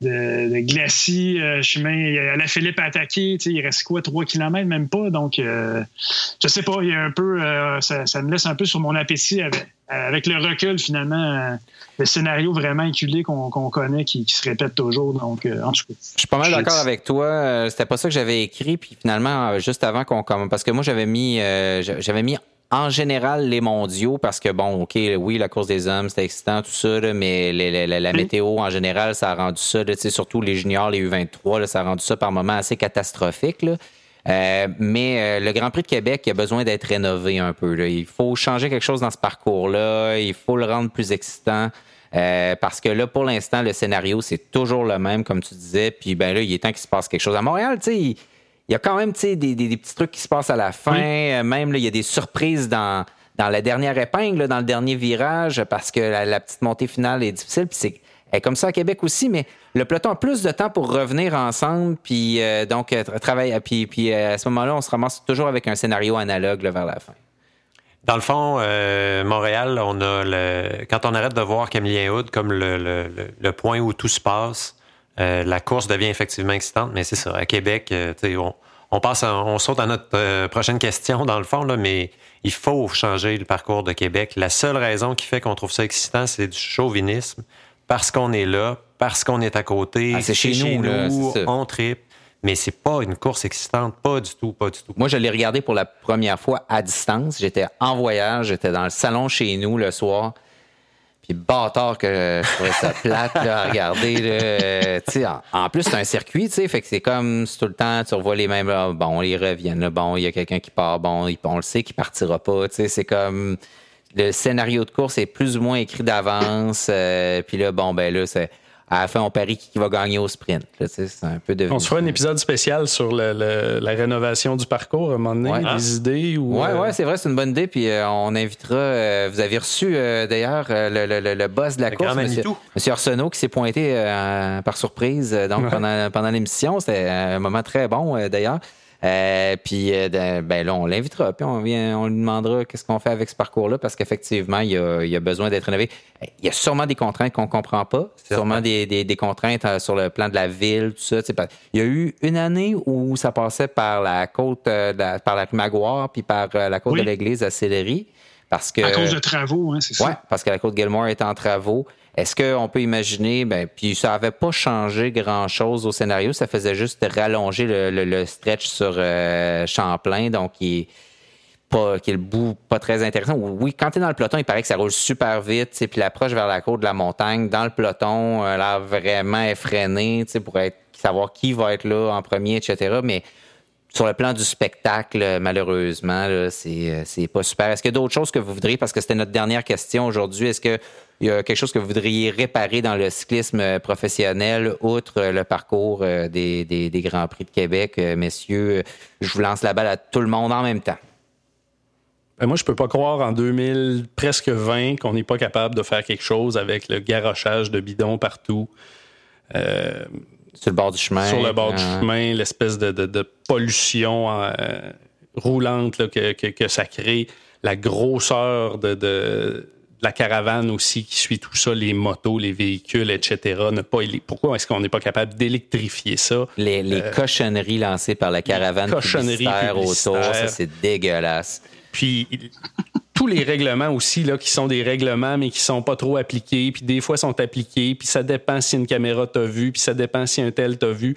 de, Glacis, euh, chemin. La Philippe a attaqué. Il reste quoi, 3 km, même pas? Donc, euh, je sais pas, il y a un peu. Euh, ça, me laisse un peu sur mon appétit avec, le recul, finalement, le scénario vraiment éculé qu'on connaît qui, se répète toujours. Donc, en tout cas. Je suis pas mal d'accord avec toi. C'était pas ça que j'avais écrit. Puis finalement, juste avant qu'on commence. Parce que moi, j'avais mis, j'avais mis en général les mondiaux parce que bon, ok, oui, la course des hommes, c'était excitant, tout ça, mais la, météo en général, ça a rendu ça, surtout les juniors, les U23, ça a rendu ça par moments assez catastrophique. Euh, mais euh, le Grand Prix de Québec il a besoin d'être rénové un peu. Il faut changer quelque chose dans ce parcours-là. Il faut le rendre plus excitant. Euh, parce que là, pour l'instant, le scénario, c'est toujours le même, comme tu disais. Puis ben là, il est temps qu'il se passe quelque chose. À Montréal, tu sais, il y a quand même des, des, des, petits trucs qui se passent à la fin. Euh, même, là, il y a des surprises dans, dans la dernière épingle, dans le dernier virage, parce que la, petite montée finale est difficile. Puis c'est comme ça à Québec aussi, mais le peloton a plus de temps pour revenir ensemble, puis euh, donc euh, travailler. Puis, puis à ce moment-là, on se ramasse toujours avec un scénario analogue vers la fin. Dans le fond, Montréal, on a le, quand on arrête de voir Camillien Hood comme le, le, le, point où tout se passe, euh, la course devient effectivement excitante, mais c'est ça. À Québec, euh, on, on, passe, on saute à notre euh, prochaine question dans le fond, là, mais il faut changer le parcours de Québec. La seule raison qui fait qu'on trouve ça excitant, c'est du chauvinisme, parce qu'on est là, parce qu'on est à côté. Ah, c'est chez, nous, là, on tripe. Mais c'est pas une course excitante, pas du tout, pas du tout. Moi, je l'ai regardé pour la première fois à distance. J'étais en voyage, j'étais dans le salon chez nous le soir. Puis bâtard que je trouvais ça plate à regarder. Là, en, en, plus, c'est un circuit, tu sais, fait que c'est comme tout le temps, tu revois les mêmes. bon, ils reviennent. bon, il y a quelqu'un qui part. Bon, on le sait qu'il partira pas. Tu sais, c'est comme le scénario de course est plus ou moins écrit d'avance. Euh, puis là, bon, ben là, c'est à la fin, on parie qui va gagner au sprint. un peu on se fera un épisode spécial sur la rénovation du parcours à un moment donné, des idées. Ou, ouais, ouais, c'est vrai, c'est une bonne idée. Puis euh, on invitera. Euh, vous avez reçu euh, d'ailleurs le, boss de la course, monsieur, monsieur, Arsenault, qui s'est pointé par surprise donc pendant, pendant l'émission. C'était un moment très bon d'ailleurs. Euh, puis euh, ben là, on l'invitera, puis on, vient, on lui demandera qu'est-ce qu'on fait avec ce parcours-là, parce qu'effectivement, il, y a, besoin d'être rénové. Il y a sûrement des contraintes qu'on ne comprend pas, sûrement des, des, contraintes euh, sur le plan de la ville, tout ça. Il y a eu une année où ça passait par la côte, par la rue Maguire, puis par la côte de l'église à Sillery. Parce que, à cause de travaux, hein, c'est ça. Oui, parce que la côte Gilmore est en travaux. Est-ce qu'on peut imaginer, ben, puis ça n'avait pas changé grand-chose au scénario, ça faisait juste rallonger le, stretch sur euh, Champlain, donc qui est pas, qui est le bout pas très intéressant. Oui, quand tu dans le peloton, il paraît que ça roule super vite, puis l'approche vers la côte de la montagne, dans le peloton, euh, là, vraiment effréné, pour savoir qui va être là en premier, etc. Mais sur le plan du spectacle, malheureusement, c'est, c'est pas super. Est-ce qu'il y a d'autres choses que vous voudriez, parce que c'était notre dernière question aujourd'hui, est-ce que il y a quelque chose que vous voudriez réparer dans le cyclisme professionnel, outre le parcours euh, des, Grands Prix de Québec, euh, messieurs? Je vous lance la balle à tout le monde en même temps. Ben, moi, je peux pas croire en 2000, presque 20, qu'on n'est pas capable de faire quelque chose avec le garochage de bidons partout. Euh, sur le bord du chemin. Sur le bord du hein. chemin, l'espèce de, de, pollution roulante que, que, que, ça crée, la grosseur de, la caravane aussi qui suit tout ça, les motos, les véhicules, etc. Ne pas, pourquoi est-ce qu'on n'est pas capable d'électrifier ça? Les, euh, cochonneries lancées par la caravane cochonneries autour, ça c'est dégueulasse. Puis tous les règlements aussi, là, qui sont des règlements, mais qui sont pas trop appliqués, puis des fois sont appliqués, puis ça dépend si une caméra t'a vu, puis ça dépend si un tel t'a vu.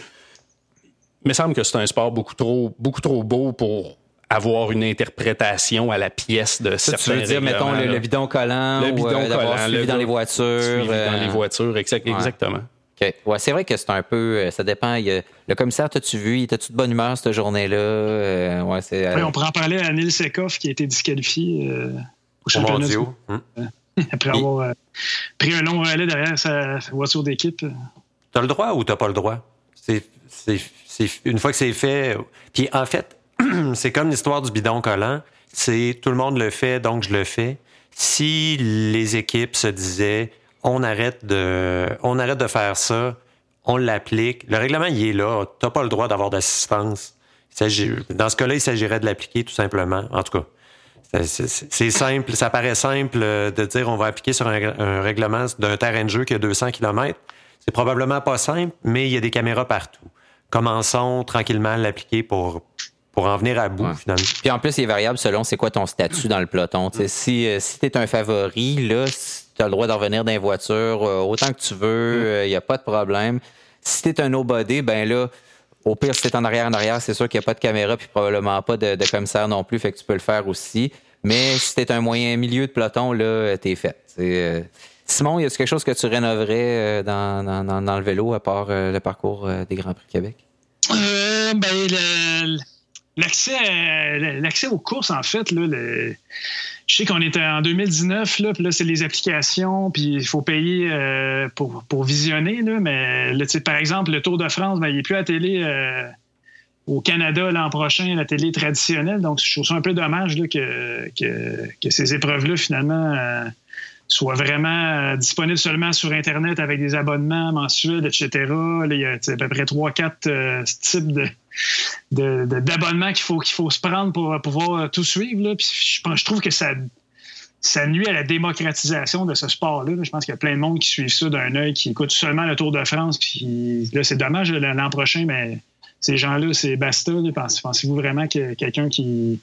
Il me semble que c'est un sport beaucoup trop, beaucoup trop beau pour avoir une interprétation à la pièce de ça, certains Tu veux dire, mettons, le, bidon collant, le bidon ou, collant, suivi dans les voitures. Suivi dans les euh, voitures, exactement. Ouais, c'est vrai que c'est un peu. Euh, ça dépend. le commissaire, t'as-tu vu? Il était-tu de bonne humeur cette journée-là? Euh, ouais, c'est, oui, on pourrait en parler à Neil Sekoff qui a été disqualifié au championnat. Hum. Après avoir pris un long relais derrière sa, voiture d'équipe. T'as le droit ou t'as pas le droit? C'est, une fois que c'est fait. Puis en fait, c'est comme l'histoire du bidon collant. C'est tout le monde le fait, donc je le fais. Si les équipes se disaient on arrête de, on arrête de faire ça, on l'applique. Le règlement, il est là. Tu n'as pas le droit d'avoir d'assistance. Dans ce cas-là, il s'agirait de l'appliquer tout simplement. En tout cas, c'est simple. Ça paraît simple de dire on va appliquer sur un, règlement d'un terrain de jeu qui a 200 km. C'est probablement pas simple, mais il y a des caméras partout. Commençons tranquillement à l'appliquer pour, pour en venir à bout, finalement. Puis en plus, il est variable selon c'est quoi ton statut dans le peloton. Si, euh, si tu es un favori, là, tu as le droit d'en revenir dans les voitures euh, autant que tu veux, il n'y euh, a pas de problème. Si tu es un nobody, ben là, au pire, si tu en arrière en arrière, c'est sûr qu'il n'y a pas de caméra puis probablement pas de, commissaire non plus, fait que tu peux le faire aussi. Mais si tu un moyen milieu de peloton, là, t'es fait. Euh, Simon, y a quelque chose que tu rénoverais dans, dans, le vélo à part le parcours des Grands Prix Québec? ben, l'accès aux courses, en fait, là, je sais qu'on était en 2019, là, puis là, c'est les applications, puis il faut payer euh, pour, pour, visionner, là, mais par exemple, le Tour de France, ben, il n'est plus à télé euh, au Canada l'an prochain, la télé traditionnelle, donc je trouve ça un peu dommage là, que, que, que, ces épreuves-là, finalement, euh, soient vraiment disponibles seulement sur Internet avec des abonnements mensuels, etc. Il y a à peu près 3-4 types de d'abonnements qu'il faut, qu'il faut se prendre pour pouvoir tout suivre. Là. Puis je, je trouve que ça, ça nuit à la démocratisation de ce sport-là. Je pense qu'il y a plein de monde qui suit ça d'un œil, qui écoute seulement le Tour de France. Puis là, c'est dommage l'an prochain, mais ces gens-là, c'est basta. Pensez-vous vraiment que quelqu'un qui,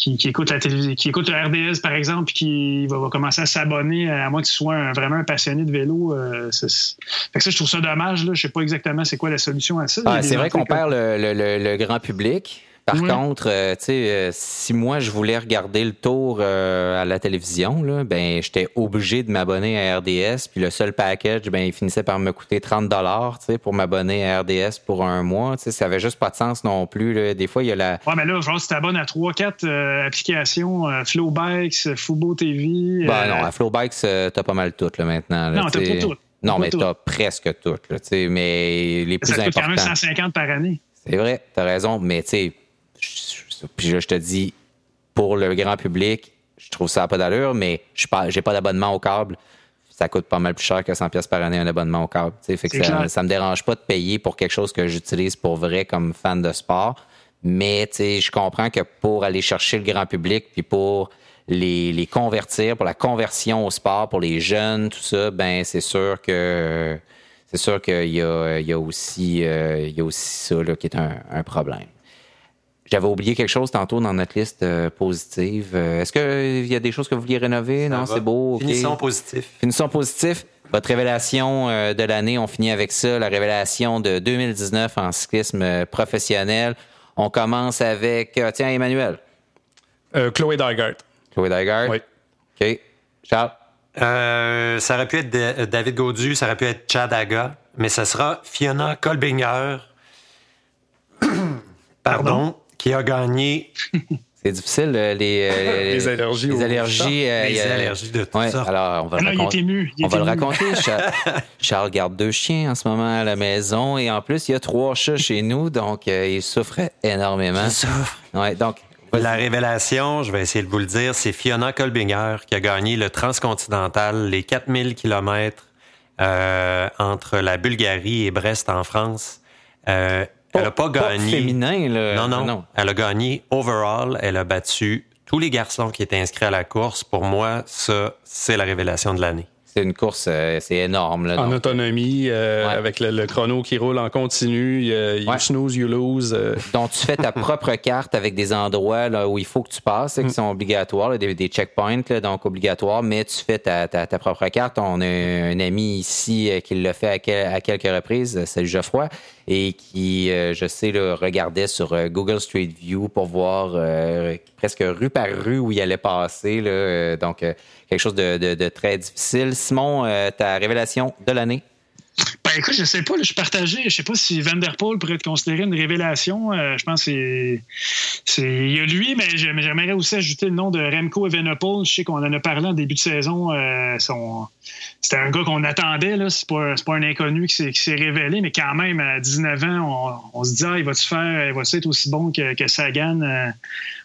qui, écoute la télévision, qui écoute le RDS, par exemple, puis qui va, commencer à s'abonner, à moins que tu sois vraiment un passionné de vélo. Euh, fait que ça, je trouve ça dommage. Là. Je sais pas exactement c'est quoi la solution à ça. Ah, c'est vrai qu'on perd le, grand public. Par contre, euh, tu sais, euh, si moi je voulais regarder le tour euh, à la télévision, là, ben j'étais obligé de m'abonner à RDS. Puis le seul package, ben il finissait par me coûter 30 dollars, tu sais, pour m'abonner à RDS pour un mois. Tu sais, ça avait juste pas de sens non plus. Là. Des fois, il y a la. Ouais, mais là, genre, si t'abonnes à 3-4 applications, Flowbikes, Fubo TV. Ben non, à Flowbikes, t'as pas mal tout là maintenant. non, t'as pas tout. Non, mais t'as presque tout. Là, mais les plus ça coûte quand même 150 par année. C'est vrai, t'as raison, mais tu sais, puis là, je te dis, pour le grand public, je trouve ça pas d'allure, mais je n'ai pas d'abonnement au câble. Ça coûte pas mal plus cher que 100 pièces par année un abonnement au câble. Fait que ça, me dérange pas de payer pour quelque chose que j'utilise pour vrai comme fan de sport. Mais je comprends que pour aller chercher le grand public, puis pour les, convertir, pour la conversion au sport, pour les jeunes, tout ça, ben c'est sûr que c'est sûr qu'il y a, aussi, euh, il y a aussi ça qui est un problème. J'avais oublié quelque chose tantôt dans notre liste euh, positive. Euh, est-ce qu'il y a des choses que vous vouliez rénover? non, c'est beau. Finissons positif. Finissons positif. Votre révélation euh, de l'année, on finit avec ça. La révélation de 2019 en cyclisme professionnel. On commence avec, tiens, Emmanuel. Chloé Dygart. Chloé Dygart? Oui. OK. Charles? ça aurait pu être David Gaudu, ça aurait pu être Chad Aga, mais ça sera Fiona Kolbinger. Pardon? Qui a gagné? C'est difficile, euh, les, euh, les allergies. Les allergies, euh, les allergies de tout ouais, Alors, on va, ah le, on va le raconter. Charles, garde deux chiens en ce moment à la maison et en plus, il y a trois chats chez nous, donc il souffre énormément. Il souffre. Ouais, donc, la révélation, je vais essayer de vous le dire, c'est Fiona Kolbinger qui a gagné le transcontinental, les 4000 km entre la Bulgarie et Brest en France. Euh, elle n'a pas, gagné. féminin, là. Non, non, non. Elle a gagné overall. Elle a battu tous les garçons qui étaient inscrits à la course. Pour moi, ça, c'est la révélation de l'année. C'est une course, euh, c'est énorme. Là, en autonomie, euh, avec le, chrono qui roule en continu, you snooze, you lose. Euh. Donc, tu fais ta propre carte avec des endroits là, où il faut que tu passes, qui mm. sont obligatoires, des, checkpoints, donc obligatoires, mais tu fais ta, ta, propre carte. On a un, ami ici qui l'a fait à, quelques reprises, c'est Geoffroy, et qui, je sais, regardait sur Google Street View pour voir presque rue par rue où il allait passer. Donc, quelque chose de, très difficile. Simon, euh, ta révélation de l'année? Ben écoute, je sais pas, je suis partagé. Je sais pas si Vanderpool pourrait être considéré une révélation. Euh, je pense que c'est. Il y a lui, mais j'aimerais aussi ajouter le nom de Remco Evenepoel. Je sais qu'on en a parlé en début de saison. Euh, c'était un gars qu'on attendait. C'est, pas, un inconnu qui s'est, révélé, mais quand même, à 19 ans, on, se dit ah, il va-tu faire, il va être aussi bon que, Sagan euh,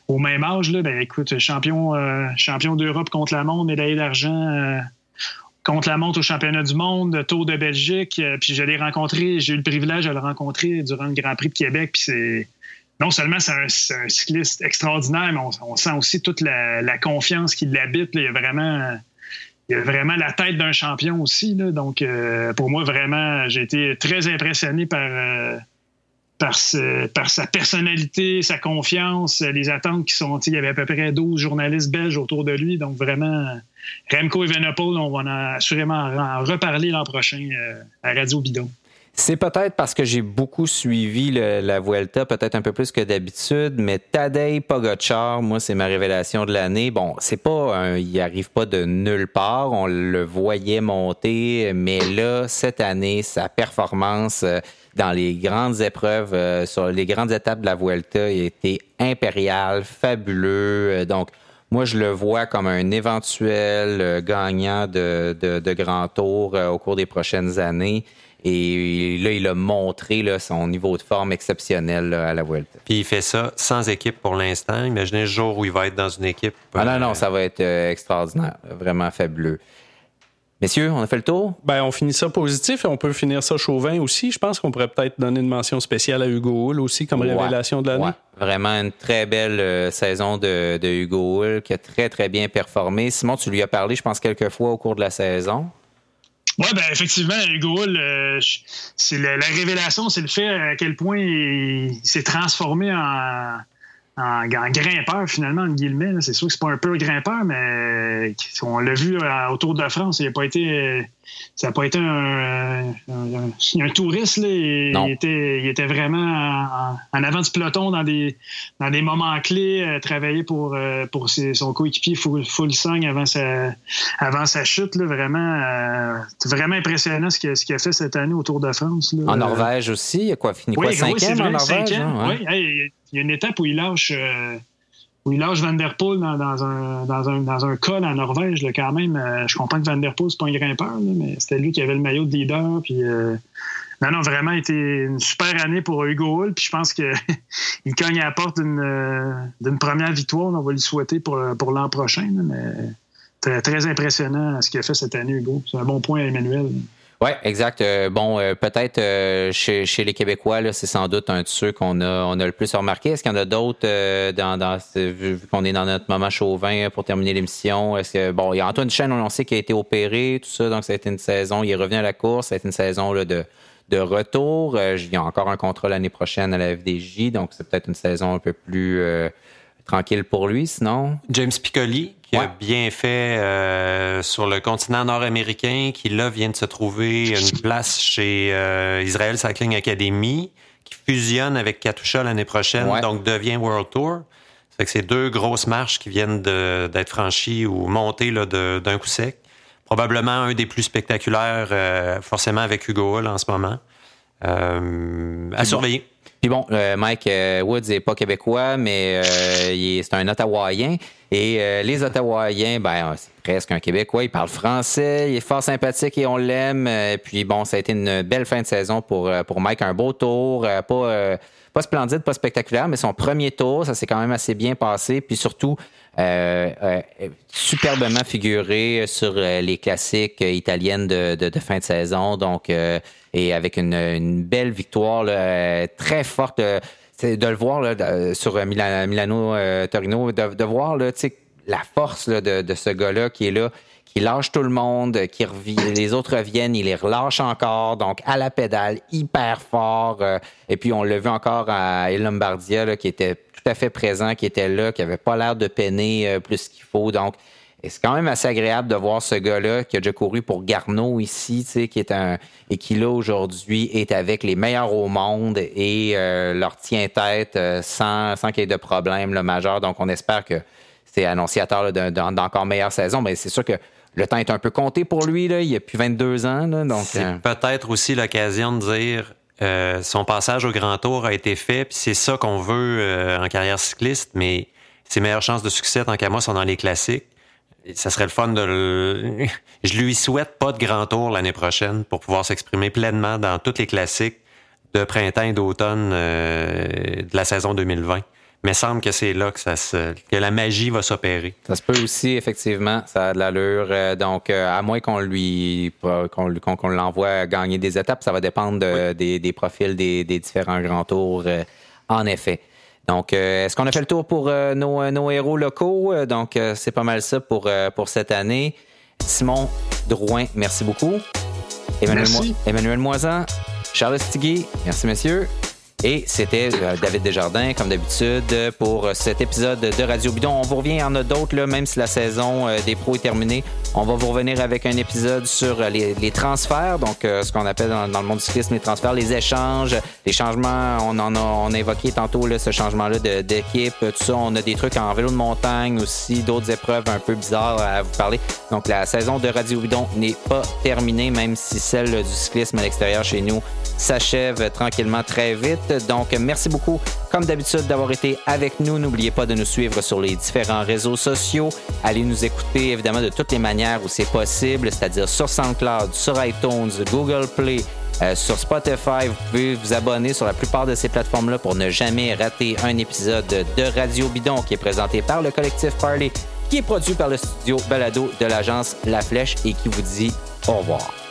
au même âge? Ben écoute, champion, champion d'Europe contre la monde, médaille d'argent contre la montre au championnat du monde, Tour de Belgique. Euh, puis je l'ai rencontré, j'ai eu le privilège de le rencontrer durant le Grand Prix de Québec. Puis c'est non seulement c'est un, cycliste extraordinaire, mais on, sent aussi toute la, confiance qui l'habite. Il y a vraiment. Il a vraiment la tête d'un champion aussi. Donc, euh, pour moi, vraiment, j'ai été très impressionné par, euh, par, par, sa personnalité, sa confiance, les attentes qui sont. Il y avait à peu près 12 journalistes belges autour de lui. Donc, vraiment, Remco Evenepoel, on va assurément en reparler l'an prochain euh, à Radio Bidon. C'est peut-être parce que j'ai beaucoup suivi la Vuelta, peut-être un peu plus que d'habitude, mais Tadej Pogacar, moi, c'est ma révélation de l'année. Bon, c'est pas un, il arrive pas de nulle part, on le voyait monter, mais là, cette année, sa performance euh, dans les grandes épreuves, euh, sur les grandes étapes de la Vuelta, a été impériale, fabuleux. Donc, moi, je le vois comme un éventuel euh, gagnant de, de, Grand Tour euh, au cours des prochaines années. Et là, il a montré là, son niveau de forme exceptionnel à la Vuelta. Puis il fait ça sans équipe pour l'instant. Imaginez le jour où il va être dans une équipe. Ah non, non, ça va être extraordinaire. Vraiment fabuleux. Messieurs, on a fait le tour? Ben, on finit ça positif et on peut finir ça chauvin aussi. Je pense qu'on pourrait peut-être donner une mention spéciale à Hugo Hull aussi comme révélation de l'année. Vraiment une très belle euh, saison de, Hugo Hull qui a très, très bien performé. Simon, tu lui as parlé, je pense, quelques fois au cours de la saison. Oui, ben effectivement, Hugo Hull, euh, c'est la, révélation, c'est le fait à quel point il s'est transformé en en, grimpeur, finalement, en guillemets. C'est sûr que c'est pas un peu grimpeur, mais on l'a vu euh, autour de France. Il a pas été, ça n'a pas été un, un, touriste. Là. Il, était, il était vraiment en, avant du peloton dans des, dans des moments clés, euh, travailler pour, euh, pour son coéquipier full, full sang avant sa, avant sa chute. Là. Vraiment, c'est vraiment impressionnant ce qu'il a, a, fait cette année autour de France. En Norvège aussi, il a quoi, fini quoi, cinquième en Norvège? Hein? Oui, il y a une étape où il lâche, euh, où il lâche Van Der Poel dans, un, dans, un, dans un col en Norvège, là, quand même. Euh, je comprends que Van Der Poel, c'est pas un grimpeur, mais c'était lui qui avait le maillot de leader. Puis, euh, non, non, vraiment, été une super année pour Hugo Hull. Puis je pense qu'il cogne à la porte d'une première victoire. On va lui souhaiter pour, pour l'an prochain. mais très, très impressionnant ce qu'il a fait cette année, Hugo. C'est un bon point à Emmanuel. Oui, exact. Euh, bon, euh, peut-être euh, chez, les Québécois, c'est sans doute un de ceux qu'on a, on a le plus remarqué. Est-ce qu'il y en a d'autres dans, vu qu'on est dans notre moment chauvin pour terminer l'émission? Est-ce que bon, il y a Antoine Chen, on sait qu'il a été opéré, tout ça, donc ça a été une saison. Il est revenu à la course, ça a été une saison de, de retour. il y a encore un contrat l'année prochaine à la FDJ, donc c'est peut-être une saison un peu plus tranquille pour lui, sinon. James Piccoli, qui a bien fait euh, sur le continent nord-américain, qui là vient de se trouver une place chez euh, Israel Cycling Academy, qui fusionne avec Katusha l'année prochaine, donc devient World Tour. Ça fait que c'est deux grosses marches qui viennent d'être franchies ou montées d'un coup sec. Probablement un des plus spectaculaires, euh, forcément avec Hugo Hull en ce moment. à surveiller. Puis bon, euh, Mike euh, Woods n'est pas québécois, mais euh, c'est un Ottawaien. Et les Ottawaïens, ben, c'est presque un Québécois. Il parle français, il est fort sympathique et on l'aime. puis bon, ça a été une belle fin de saison pour, pour Mike. Un beau tour, pas, pas splendide, pas spectaculaire, mais son premier tour, ça s'est quand même assez bien passé. Puis surtout, superbement figuré sur les classiques italiennes de, de, fin de saison. Donc, et avec une, belle victoire très forte. De le voir sur Milano-Torino, de, voir la force de, ce gars-là qui est là, qui lâche tout le monde, qui les autres reviennent, il les relâche encore, donc à la pédale, hyper fort. Euh, et puis on l'a vu encore à El Lombardia, qui était tout à fait présent, qui était là, qui avait pas l'air de peiner euh, plus qu'il faut. Donc, et c'est quand même assez agréable de voir ce gars-là qui a déjà couru pour Garneau ici, tu sais, qui est un et qui là aujourd'hui est avec les meilleurs au monde et euh, leur tient tête euh, sans, sans qu'il y ait de problème majeur. Donc on espère que c'est annonciateur d'encore meilleure saison. Mais c'est sûr que le temps est un peu compté pour lui. Là. Il a plus 22 ans. donc, c'est peut-être aussi l'occasion de dire son passage au Grand Tour a été fait, puis c'est ça qu'on veut en carrière cycliste, mais ses meilleures chances de succès, tant qu'à moi, sont dans les classiques ça serait le fun de le... Je lui souhaite pas de grand tour l'année prochaine pour pouvoir s'exprimer pleinement dans tous les classiques de printemps et d'automne euh, de la saison 2020. Mais il semble que c'est là que, ça se... que la magie va s'opérer. Ça se peut aussi, effectivement. Ça a de l'allure. Euh, donc, euh, à moins qu'on lui qu'on l'envoie gagner des étapes, ça va dépendre des, profils des, des, différents grands tours, en effet. Donc, euh, est-ce qu'on a fait le tour pour euh, nos, nos, héros locaux? Euh, donc, c'est pas mal ça pour, pour cette année. Simon Drouin, merci beaucoup. Emmanuel, merci. Emmanuel Moisan, Charles Stigui, merci messieurs. Et c'était euh, David Desjardins, comme d'habitude, pour cet épisode de Radio Bidon. On vous revient, il y en a d'autres, même si la saison euh, des pros est terminée. On va vous revenir avec un épisode sur euh, les, transferts, donc ce qu'on appelle dans, le monde du cyclisme les transferts, les échanges, les changements. On en a, on a évoqué tantôt là, ce changement-là d'équipe, tout ça. On a des trucs en vélo de montagne aussi, d'autres épreuves un peu bizarres à vous parler. Donc la saison de Radio Bidon n'est pas terminée, même si celle du cyclisme à l'extérieur chez nous s'achève tranquillement très vite. Donc, merci beaucoup, comme d'habitude, d'avoir été avec nous. N'oubliez pas de nous suivre sur les différents réseaux sociaux. Allez nous écouter, évidemment, de toutes les manières où c'est possible, c'est-à-dire sur SoundCloud, sur iTunes, Google Play, euh, sur Spotify. Vous pouvez vous abonner sur la plupart de ces plateformes-là pour ne jamais rater un épisode de Radio Bidon qui est présenté par le collectif Parley, qui est produit par le studio Balado de l'agence La Flèche et qui vous dit au revoir.